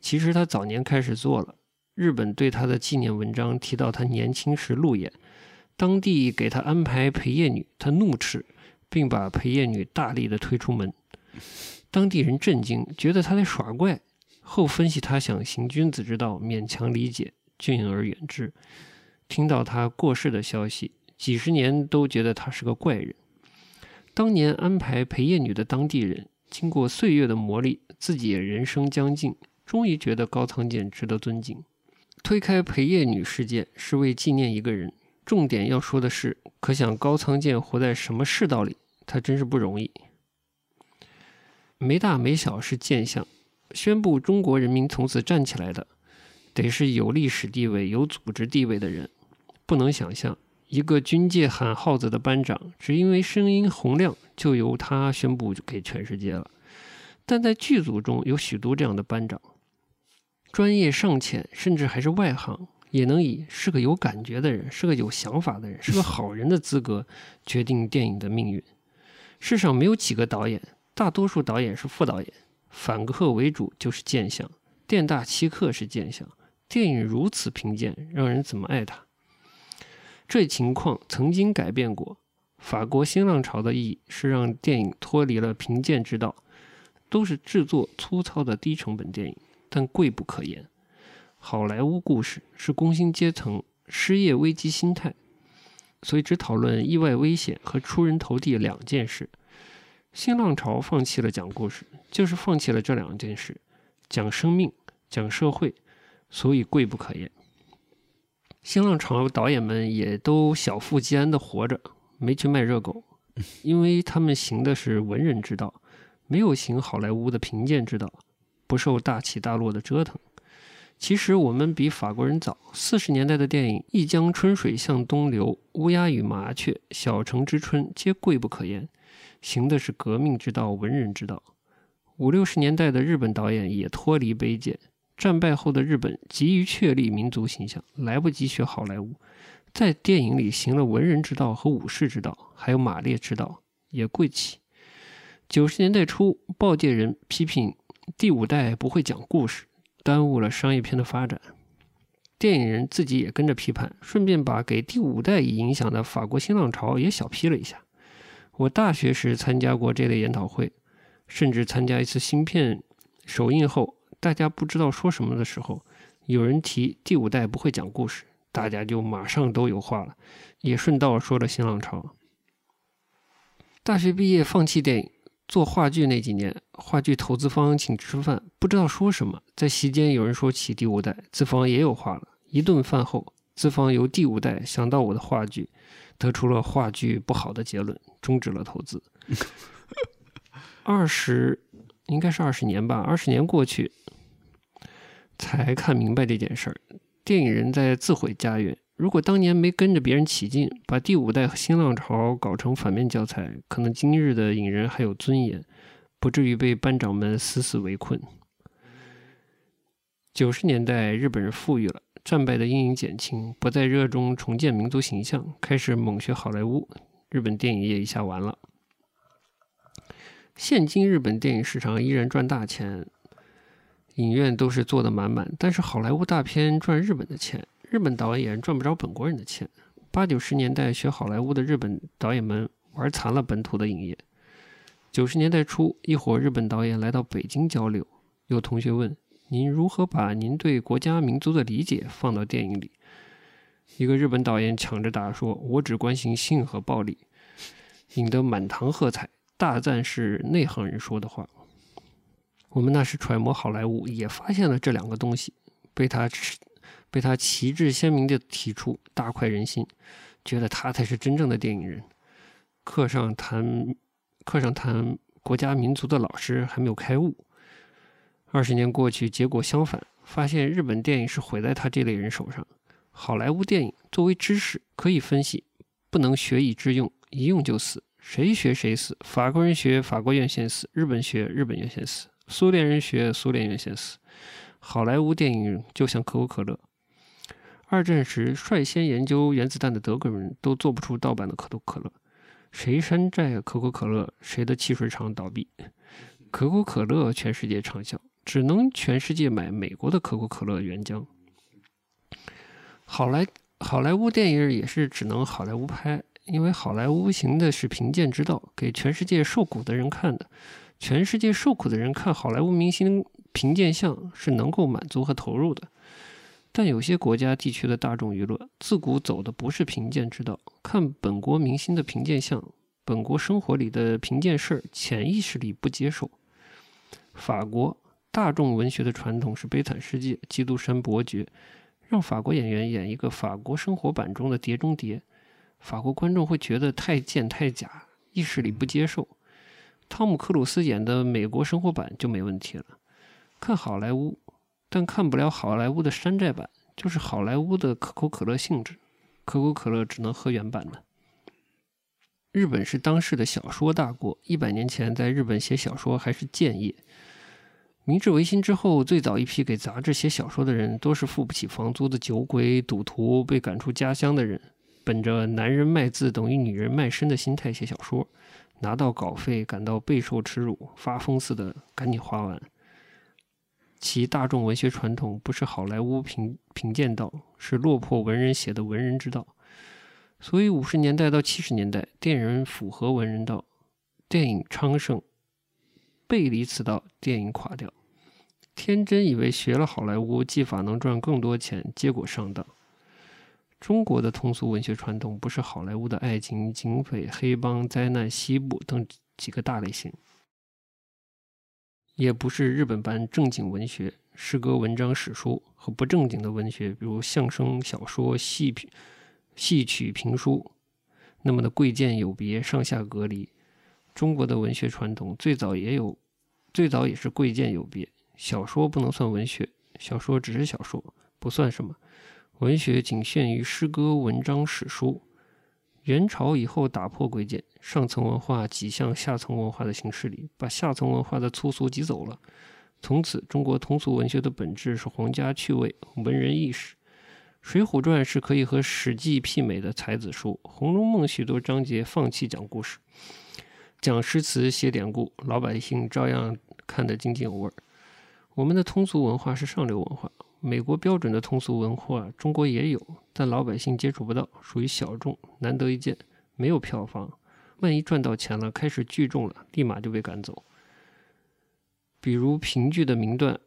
其实他早年开始做了。日本对他的纪念文章提到他年轻时路演，当地给他安排陪夜女，他怒斥，并把陪夜女大力的推出门。当地人震惊，觉得他在耍怪。后分析他想行君子之道，勉强理解，敬而远之。听到他过世的消息，几十年都觉得他是个怪人。当年安排陪夜女的当地人，经过岁月的磨砺，自己也人生将近，终于觉得高仓健值得尊敬。推开陪夜女事件是为纪念一个人，重点要说的是，可想高仓健活在什么世道里，他真是不容易。没大没小是贱相，宣布中国人民从此站起来的，得是有历史地位、有组织地位的人。不能想象一个军界喊号子的班长，只因为声音洪亮，就由他宣布给全世界了。但在剧组中有许多这样的班长，专业尚浅，甚至还是外行，也能以是个有感觉的人、是个有想法的人、是个好人的资格决定电影的命运。世上没有几个导演，大多数导演是副导演，反客为主就是贱相，店大欺客是贱相。电影如此贫贱，让人怎么爱他？这情况曾经改变过。法国新浪潮的意义是让电影脱离了贫贱之道，都是制作粗糙的低成本电影，但贵不可言。好莱坞故事是工薪阶层失业危机心态，所以只讨论意外危险和出人头地两件事。新浪潮放弃了讲故事，就是放弃了这两件事：讲生命，讲社会，所以贵不可言。新浪潮导演们也都小富即安的活着，没去卖热狗，因为他们行的是文人之道，没有行好莱坞的贫贱之道，不受大起大落的折腾。其实我们比法国人早，四十年代的电影《一江春水向东流》《乌鸦与麻雀》《小城之春》皆贵不可言，行的是革命之道、文人之道。五六十年代的日本导演也脱离卑贱。战败后的日本急于确立民族形象，来不及学好莱坞，在电影里行了文人之道和武士之道，还有马列之道，也贵气。九十年代初，报界人批评第五代不会讲故事，耽误了商业片的发展。电影人自己也跟着批判，顺便把给第五代以影响的法国新浪潮也小批了一下。我大学时参加过这类研讨会，甚至参加一次芯片首映后。大家不知道说什么的时候，有人提第五代不会讲故事，大家就马上都有话了，也顺道说了新浪潮。大学毕业放弃电影，做话剧那几年，话剧投资方请吃饭，不知道说什么，在席间有人说起第五代，资方也有话了。一顿饭后，资方由第五代想到我的话剧，得出了话剧不好的结论，终止了投资。二十。应该是二十年吧，二十年过去，才看明白这件事儿。电影人在自毁家园。如果当年没跟着别人起劲，把第五代新浪潮搞成反面教材，可能今日的影人还有尊严，不至于被班长们死死围困。九十年代，日本人富裕了，战败的阴影减轻，不再热衷重建民族形象，开始猛学好莱坞，日本电影业一下完了。现今日本电影市场依然赚大钱，影院都是坐得满满。但是好莱坞大片赚日本的钱，日本导演赚不着本国人的钱。八九十年代学好莱坞的日本导演们玩残了本土的影业。九十年代初，一伙日本导演来到北京交流，有同学问：“您如何把您对国家民族的理解放到电影里？”一个日本导演抢着答说：“我只关心性和暴力。”引得满堂喝彩。大赞是内行人说的话。我们那时揣摩好莱坞，也发现了这两个东西，被他被他旗帜鲜明地提出，大快人心，觉得他才是真正的电影人。课上谈课上谈国家民族的老师还没有开悟。二十年过去，结果相反，发现日本电影是毁在他这类人手上。好莱坞电影作为知识可以分析，不能学以致用，一用就死。谁学谁死，法国人学法国院线死，日本学日本院线死，苏联人学苏联院线死。好莱坞电影就像可口可乐，二战时率先研究原子弹的德国人都做不出盗版的可口可乐。谁山寨可口可乐，谁的汽水厂倒闭。可口可乐全世界畅销，只能全世界买美国的可口可乐原浆。好莱好莱坞电影也是只能好莱坞拍。因为好莱坞行的是贫贱之道，给全世界受苦的人看的。全世界受苦的人看好莱坞明星贫贱相是能够满足和投入的。但有些国家地区的大众娱乐自古走的不是贫贱之道，看本国明星的贫贱相，本国生活里的贫贱事儿，潜意识里不接受。法国大众文学的传统是《悲惨世界》《基督山伯爵》，让法国演员演一个法国生活版中的《碟中谍》，法国观众会觉得太贱太假，意识里不接受。汤姆克鲁斯演的美国生活版就没问题了。看好莱坞，但看不了好莱坞的山寨版，就是好莱坞的可口可乐性质。可口可乐只能喝原版的。日本是当世的小说大国，一百年前在日本写小说还是建业。明治维新之后，最早一批给杂志写小说的人，都是付不起房租的酒鬼、赌徒、被赶出家乡的人，本着“男人卖字等于女人卖身”的心态写小说，拿到稿费感到备受耻辱，发疯似的赶紧花完。其大众文学传统不是好莱坞贫贫贱道，是落魄文人写的文人之道。所以五十年代到七十年代，电影符合文人道，电影昌盛；背离此道，电影垮掉。天真以为学了好莱坞技法能赚更多钱，结果上当。中国的通俗文学传统不是好莱坞的爱情、警匪、黑帮、灾难、西部等几个大类型。也不是日本般正经文学、诗歌、文章、史书和不正经的文学，比如相声、小说、戏、戏曲、评书，那么的贵贱有别、上下隔离。中国的文学传统最早也有，最早也是贵贱有别。小说不能算文学，小说只是小说，不算什么。文学仅限于诗歌、文章、史书。元朝以后打破贵贱，上层文化挤向下层文化的形式里，把下层文化的粗俗挤走了。从此，中国通俗文学的本质是皇家趣味、文人意识。《水浒传》是可以和《史记》媲美的才子书，《红楼梦》许多章节放弃讲故事，讲诗词、写典故，老百姓照样看得津津有味儿。我们的通俗文化是上流文化。美国标准的通俗文化，中国也有，但老百姓接触不到，属于小众，难得一见，没有票房。万一赚到钱了，开始聚众了，立马就被赶走。比如评剧的名段：“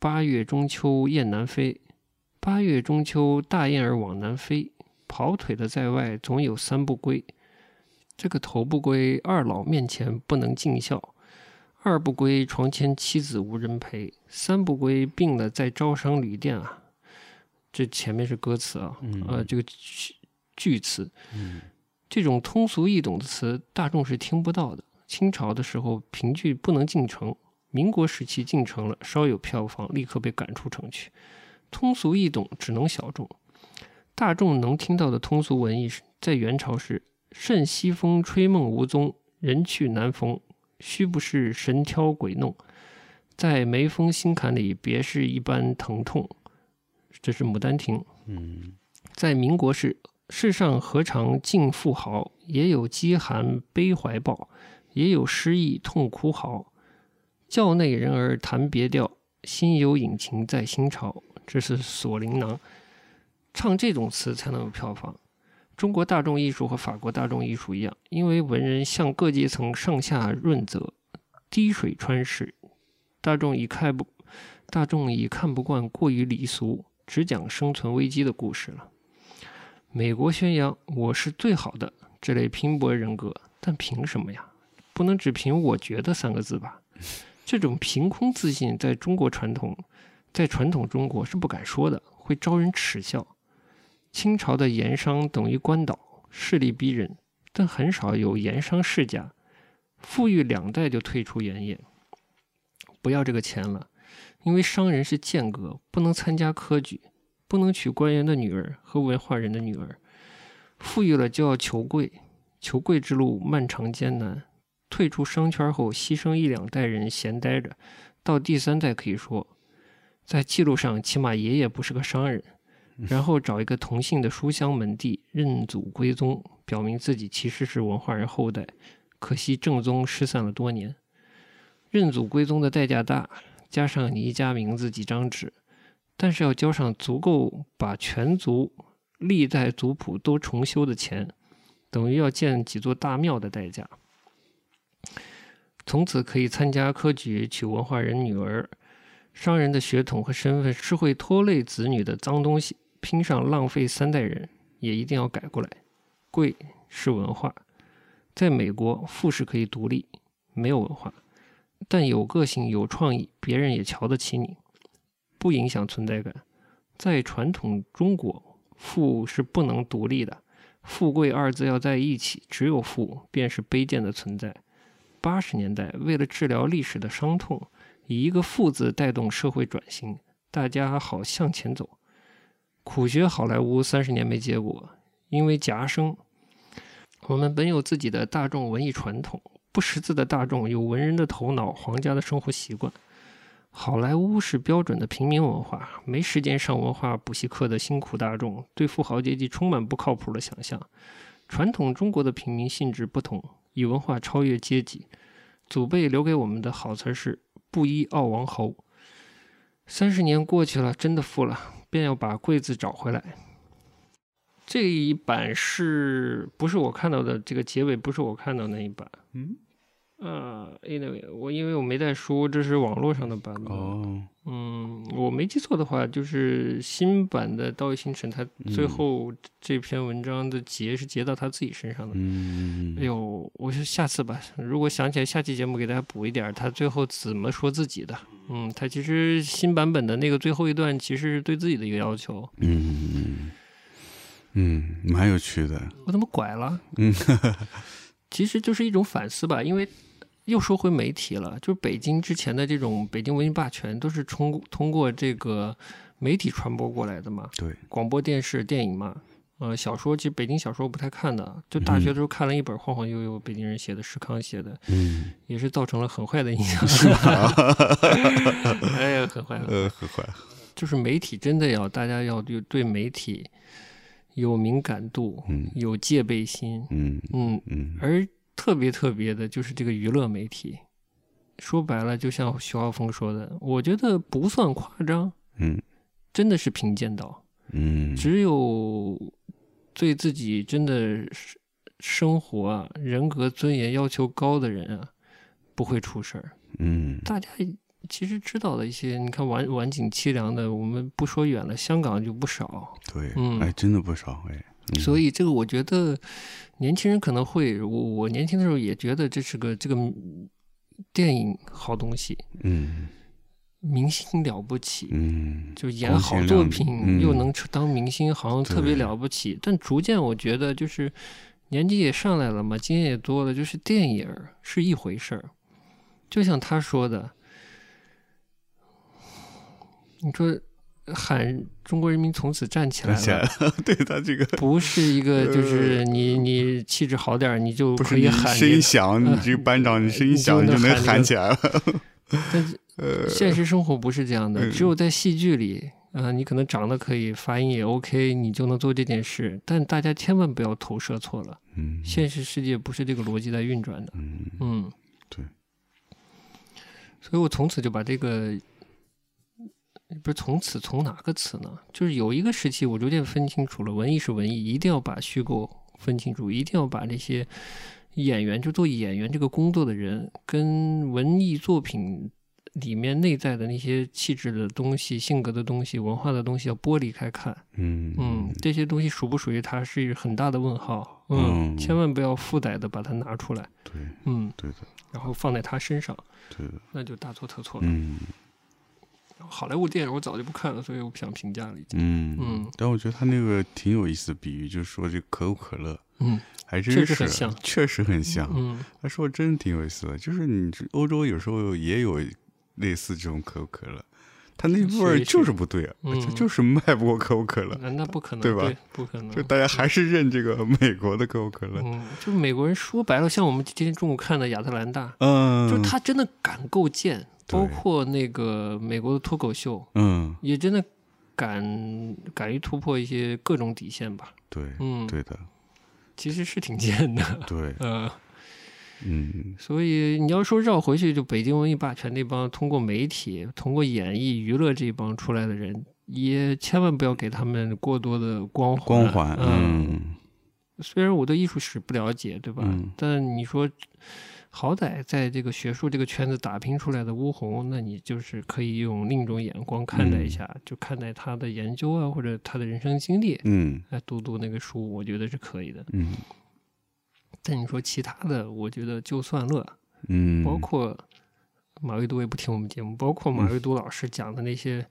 八月中秋雁南飞，八月中秋大雁儿往南飞，跑腿的在外总有三不归。这个头不归，二老面前不能尽孝。”二不归，床前妻子无人陪；三不归，病了在招商旅店啊。这前面是歌词啊，呃，这个句词，这种通俗易懂的词，大众是听不到的。清朝的时候，评剧不能进城；民国时期进城了，稍有票房，立刻被赶出城去。通俗易懂只能小众，大众能听到的通俗文艺，在元朝是“甚西风吹梦无踪，人去难逢”。须不是神挑鬼弄，在眉峰心坎里别是一般疼痛。这是《牡丹亭》。嗯，在民国时，世上何尝尽富豪？也有饥寒悲怀抱，也有失意痛哭嚎。教内人儿弹别调，心有隐情在心潮。这是《锁麟囊》。唱这种词才能有票房。中国大众艺术和法国大众艺术一样，因为文人向各阶层上下润泽，滴水穿石，大众已看不，大众已看不惯过于礼俗，只讲生存危机的故事了。美国宣扬我是最好的这类拼搏人格，但凭什么呀？不能只凭我觉得三个字吧？这种凭空自信，在中国传统，在传统中国是不敢说的，会招人耻笑。清朝的盐商等于官岛，势力逼人，但很少有盐商世家，富裕两代就退出盐业，不要这个钱了，因为商人是间隔，不能参加科举，不能娶官员的女儿和文化人的女儿，富裕了就要求贵，求贵之路漫长艰难，退出商圈后牺牲一两代人闲待着，到第三代可以说，在记录上起码爷爷不是个商人。然后找一个同姓的书香门第认祖归宗，表明自己其实是文化人后代。可惜正宗失散了多年。认祖归宗的代价大，加上你一家名字几张纸，但是要交上足够把全族历代族谱都重修的钱，等于要建几座大庙的代价。从此可以参加科举，娶文化人女儿。商人的血统和身份是会拖累子女的脏东西。拼上浪费三代人，也一定要改过来。贵是文化，在美国，富是可以独立，没有文化，但有个性、有创意，别人也瞧得起你，不影响存在感。在传统中国，富是不能独立的，富贵二字要在一起，只有富便是卑贱的存在。八十年代，为了治疗历史的伤痛，以一个富字带动社会转型，大家好向前走。苦学好莱坞三十年没结果，因为夹生。我们本有自己的大众文艺传统，不识字的大众有文人的头脑、皇家的生活习惯。好莱坞是标准的平民文化，没时间上文化补习课的辛苦大众，对富豪阶级充满不靠谱的想象。传统中国的平民性质不同，以文化超越阶级。祖辈留给我们的好词是“布衣傲王侯”。三十年过去了，真的富了，便要把柜子找回来。这一版是不是我看到的？这个结尾不是我看到那一版。嗯，呃，anyway，我因为我没带书，这是网络上的版本。哦，嗯，我没记错的话，就是新版的《道义星辰》，他最后这篇文章的结是结到他自己身上的。嗯，哎呦，我说下次吧，如果想起来，下期节目给大家补一点儿，他最后怎么说自己的？嗯，他其实新版本的那个最后一段，其实是对自己的一个要求。嗯，嗯，蛮有趣的。我怎么拐了？嗯，其实就是一种反思吧，因为又说回媒体了，就是北京之前的这种北京文艺霸权，都是通通过这个媒体传播过来的嘛，对，广播电视、电影嘛。呃，小说其实北京小说不太看的，就大学的时候看了一本晃晃悠悠，北京人写的，石康写的，嗯，也是造成了很坏的影响。哎呀，很坏了。呃，很坏。就是媒体真的要大家要对对媒体有敏感度，嗯有戒备心，嗯嗯，嗯而特别特别的就是这个娱乐媒体，说白了，就像徐浩峰说的，我觉得不算夸张，嗯真的是贫贱道。嗯，只有对自己真的是生活啊、人格尊严要求高的人啊，不会出事儿。嗯大家其实知道的一些，你看晚晚景凄凉的，我们不说远了，香港就不少。对，嗯哎，真的不少哎。嗯所以这个我觉得年轻人可能会，我我年轻的时候也觉得这是个这个电影好东西，嗯明星了不起。嗯，就演好作品嗯又能当明星，好像特别了不起。但逐渐我觉得就是年纪也上来了嘛，经验也多了，就是电影是一回事儿。就像他说的，你说喊中国人民从此站起来了，对他这个不是一个就是你你气质好点儿你就可以喊声这个，音响，你这个班长你声音响，你就能喊起来了。但 现实生活不是这样的，嗯只有在戏剧里，啊、你可能长得可以，发音也 OK，你就能做这件事。但大家千万不要投射错了，嗯现实世界不是这个逻辑在运转的。嗯嗯，对。所以我从此就把这个，不是从此从哪个词呢？就是有一个时期，我逐渐分清楚了，文艺是文艺，一定要把虚构分清楚，一定要把这些演员，就做演员这个工作的人，跟文艺作品里面内在的那些气质的东西、性格的东西、文化的东西要剥离开看。嗯嗯，这些东西属不属于他是很大的问号。嗯，嗯千万不要附带的把它拿出来。对嗯，对的然后放在他身上，对的，那就大错特错了。嗯好莱坞电影我早就不看了，所以我不想评价了已经。嗯嗯但我觉得他那个挺有意思的比喻，就是说这可口可乐嗯还真确是实很像确实很像。嗯他说真挺有意思的，就是你这欧洲有时候也有类似这种可口可乐，他那味儿就是不对啊，嗯就是卖不过可口可乐，那那不可能，对吧不可能。就大家还是认这个美国的可口可乐。嗯，就美国人说白了，像我们今天中午看的亚特兰大，嗯，就他真的敢够贱，对包括那个美国的脱口秀，嗯，也真的敢敢于突破一些各种底线吧。对嗯，对的，其实是挺贱的。对，呃，嗯。所以你要说绕回去，就北京文艺霸权那帮通过媒体、通过演艺、娱乐这一帮出来的人，也千万不要给他们过多的光环。光环，嗯，嗯。虽然我对艺术史不了解，对吧？嗯。但你说，好歹在这个学术这个圈子打拼出来的乌红，那你就是可以用另一种眼光看待一下，就看待他的研究啊，或者他的人生经历，嗯。来读读那个书，我觉得是可以的。嗯。但你说其他的，我觉得就算乐，嗯，包括马未都也不听我们节目，包括马未都老师讲的那些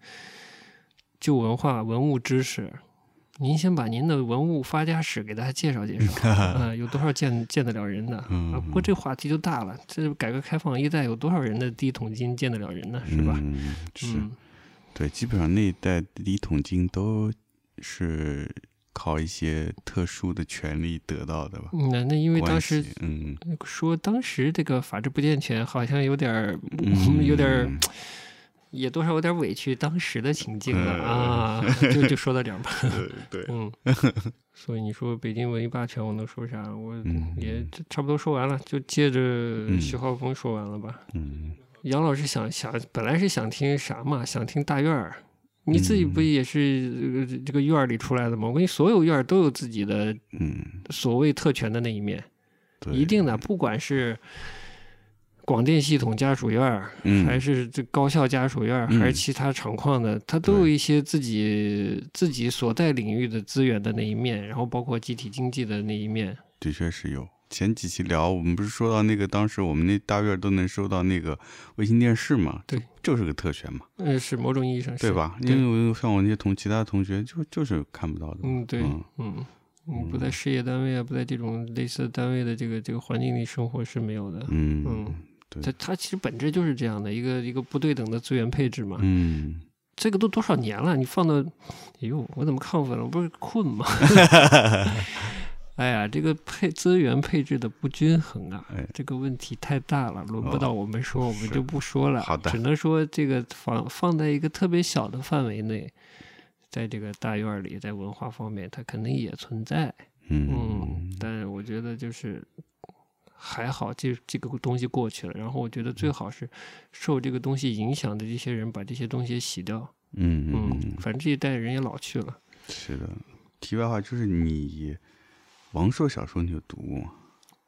旧文化、文物知识，您先把您的文物发家史给大家介绍介绍，啊、有多少见见得了人的？不过这话题就大了，这改革开放一代有多少人的第一桶金见得了人呢？是吧？嗯，是。嗯，对，基本上那一代第一桶金都是靠一些特殊的权利得到的吧？那那因为当时嗯说当时这个法制不健全，好像有点儿，嗯有点儿，也多少有点委屈当时的情境了啊，就就说到这儿吧。对对，嗯，所以你说北京文艺霸权，我能说啥？我嗯也差不多说完了，就借着嗯徐浩峰说完了吧。嗯杨老师想想，本来是想听啥嘛？想听大院儿。你自己不嗯也是呃这个院儿里出来的吗？我跟你所有院儿都有自己的嗯，所谓特权的那一面，对，一定的，不管是广电系统家属院还是这高校家属院还是其他厂矿的，它都有一些自己自己所在领域的资源的那一面，然后包括集体经济的那一面。的确是有。前几期聊，我们不是说到那个当时我们那大院都能收到那个卫星电视嘛？对，就是个特权嘛，嗯，是某种意义上是对吧？因为像我那些同其他同学就就是看不到的。嗯，对，嗯嗯。嗯，不在事业单位啊，不在这种类似单位的这个这个环境里生活是没有的。嗯嗯对它它其实本质就是这样的一个一个不对等的资源配置嘛。嗯，这个都多少年了，你放到，哎呦，我怎么亢奋了？我不是困吗？哎呀，这个配资源配置的不均衡啊哎，这个问题太大了，轮不哦到我们说，我们就不说了。好的只能说这个放放在一个特别小的范围内，在这个大院儿里，在文化方面，它肯定也存在。嗯嗯，但我觉得就是还好，这这个东西过去了。然后我觉得最好是受这个东西影响的这些人把这些东西洗掉。嗯嗯嗯，，反正这一代人也老去了。是的。题外话就是你王朔小说你有读过吗？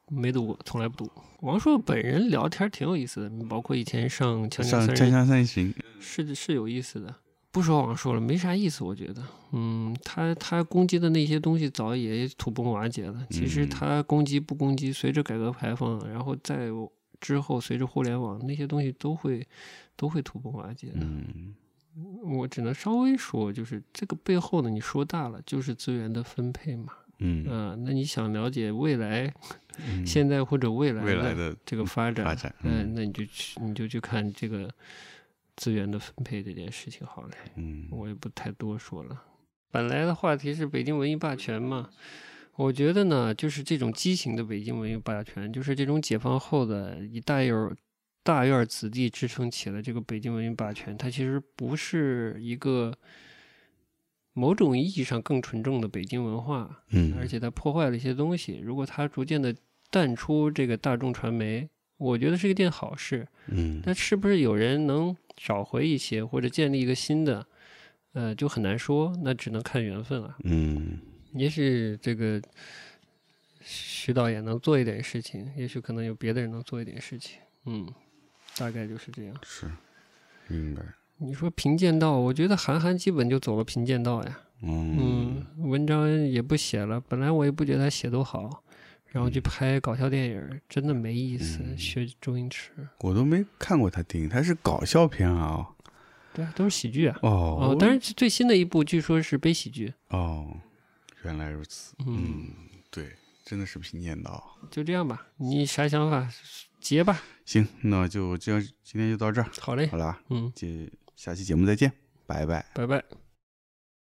没读过，从来不读。王朔本人聊天挺有意思的，包括以前上《锵锵三人》行》是是有意思的。不说王朔了，没啥意思，我觉得。嗯，他他攻击的那些东西早也土崩瓦解了。其实嗯他攻击不攻击，随着改革开放，然后再之后随着互联网，那些东西都会都会土崩瓦解的。嗯我只能稍微说，就是这个背后呢，你说大了就是资源的分配嘛。嗯啊、那你想了解未来、嗯，现在或者未来未来的这个发展，嗯那你就去你就去看这个资源的分配这件事情好了。嗯我也不太多说了。本来的话题是北京文艺霸权嘛，我觉得呢，就是这种畸形的北京文艺霸权，就是这种解放后的一大院儿大院儿子弟支撑起了这个北京文艺霸权，它其实不是一个某种意义上更纯正的北京文化，嗯，而且它破坏了一些东西。如果它逐渐的淡出这个大众传媒，我觉得是一件好事。嗯那是不是有人能找回一些，或者建立一个新的？呃，就很难说，那只能看缘分了。嗯也许这个徐导演能做一点事情，也许可能有别的人能做一点事情。嗯，大概就是这样。是明白，你说贫贱道，我觉得韩寒基本就走了贫贱道呀。嗯嗯，文章也不写了，本来我也不觉得他写多好，然后去拍搞笑电影，真的没意思。嗯学周星驰，我都没看过他电影，他是搞笑片啊。对啊，都是喜剧啊。哦哦，但是最新的一部据说是悲喜剧。哦，原来如此。嗯，嗯，对，真的是贫贱道。就这样吧。你啥想法？结吧。行，那就这样，今天就到这儿，好嘞。好啦，嗯，这下期节目再见，拜拜。拜拜。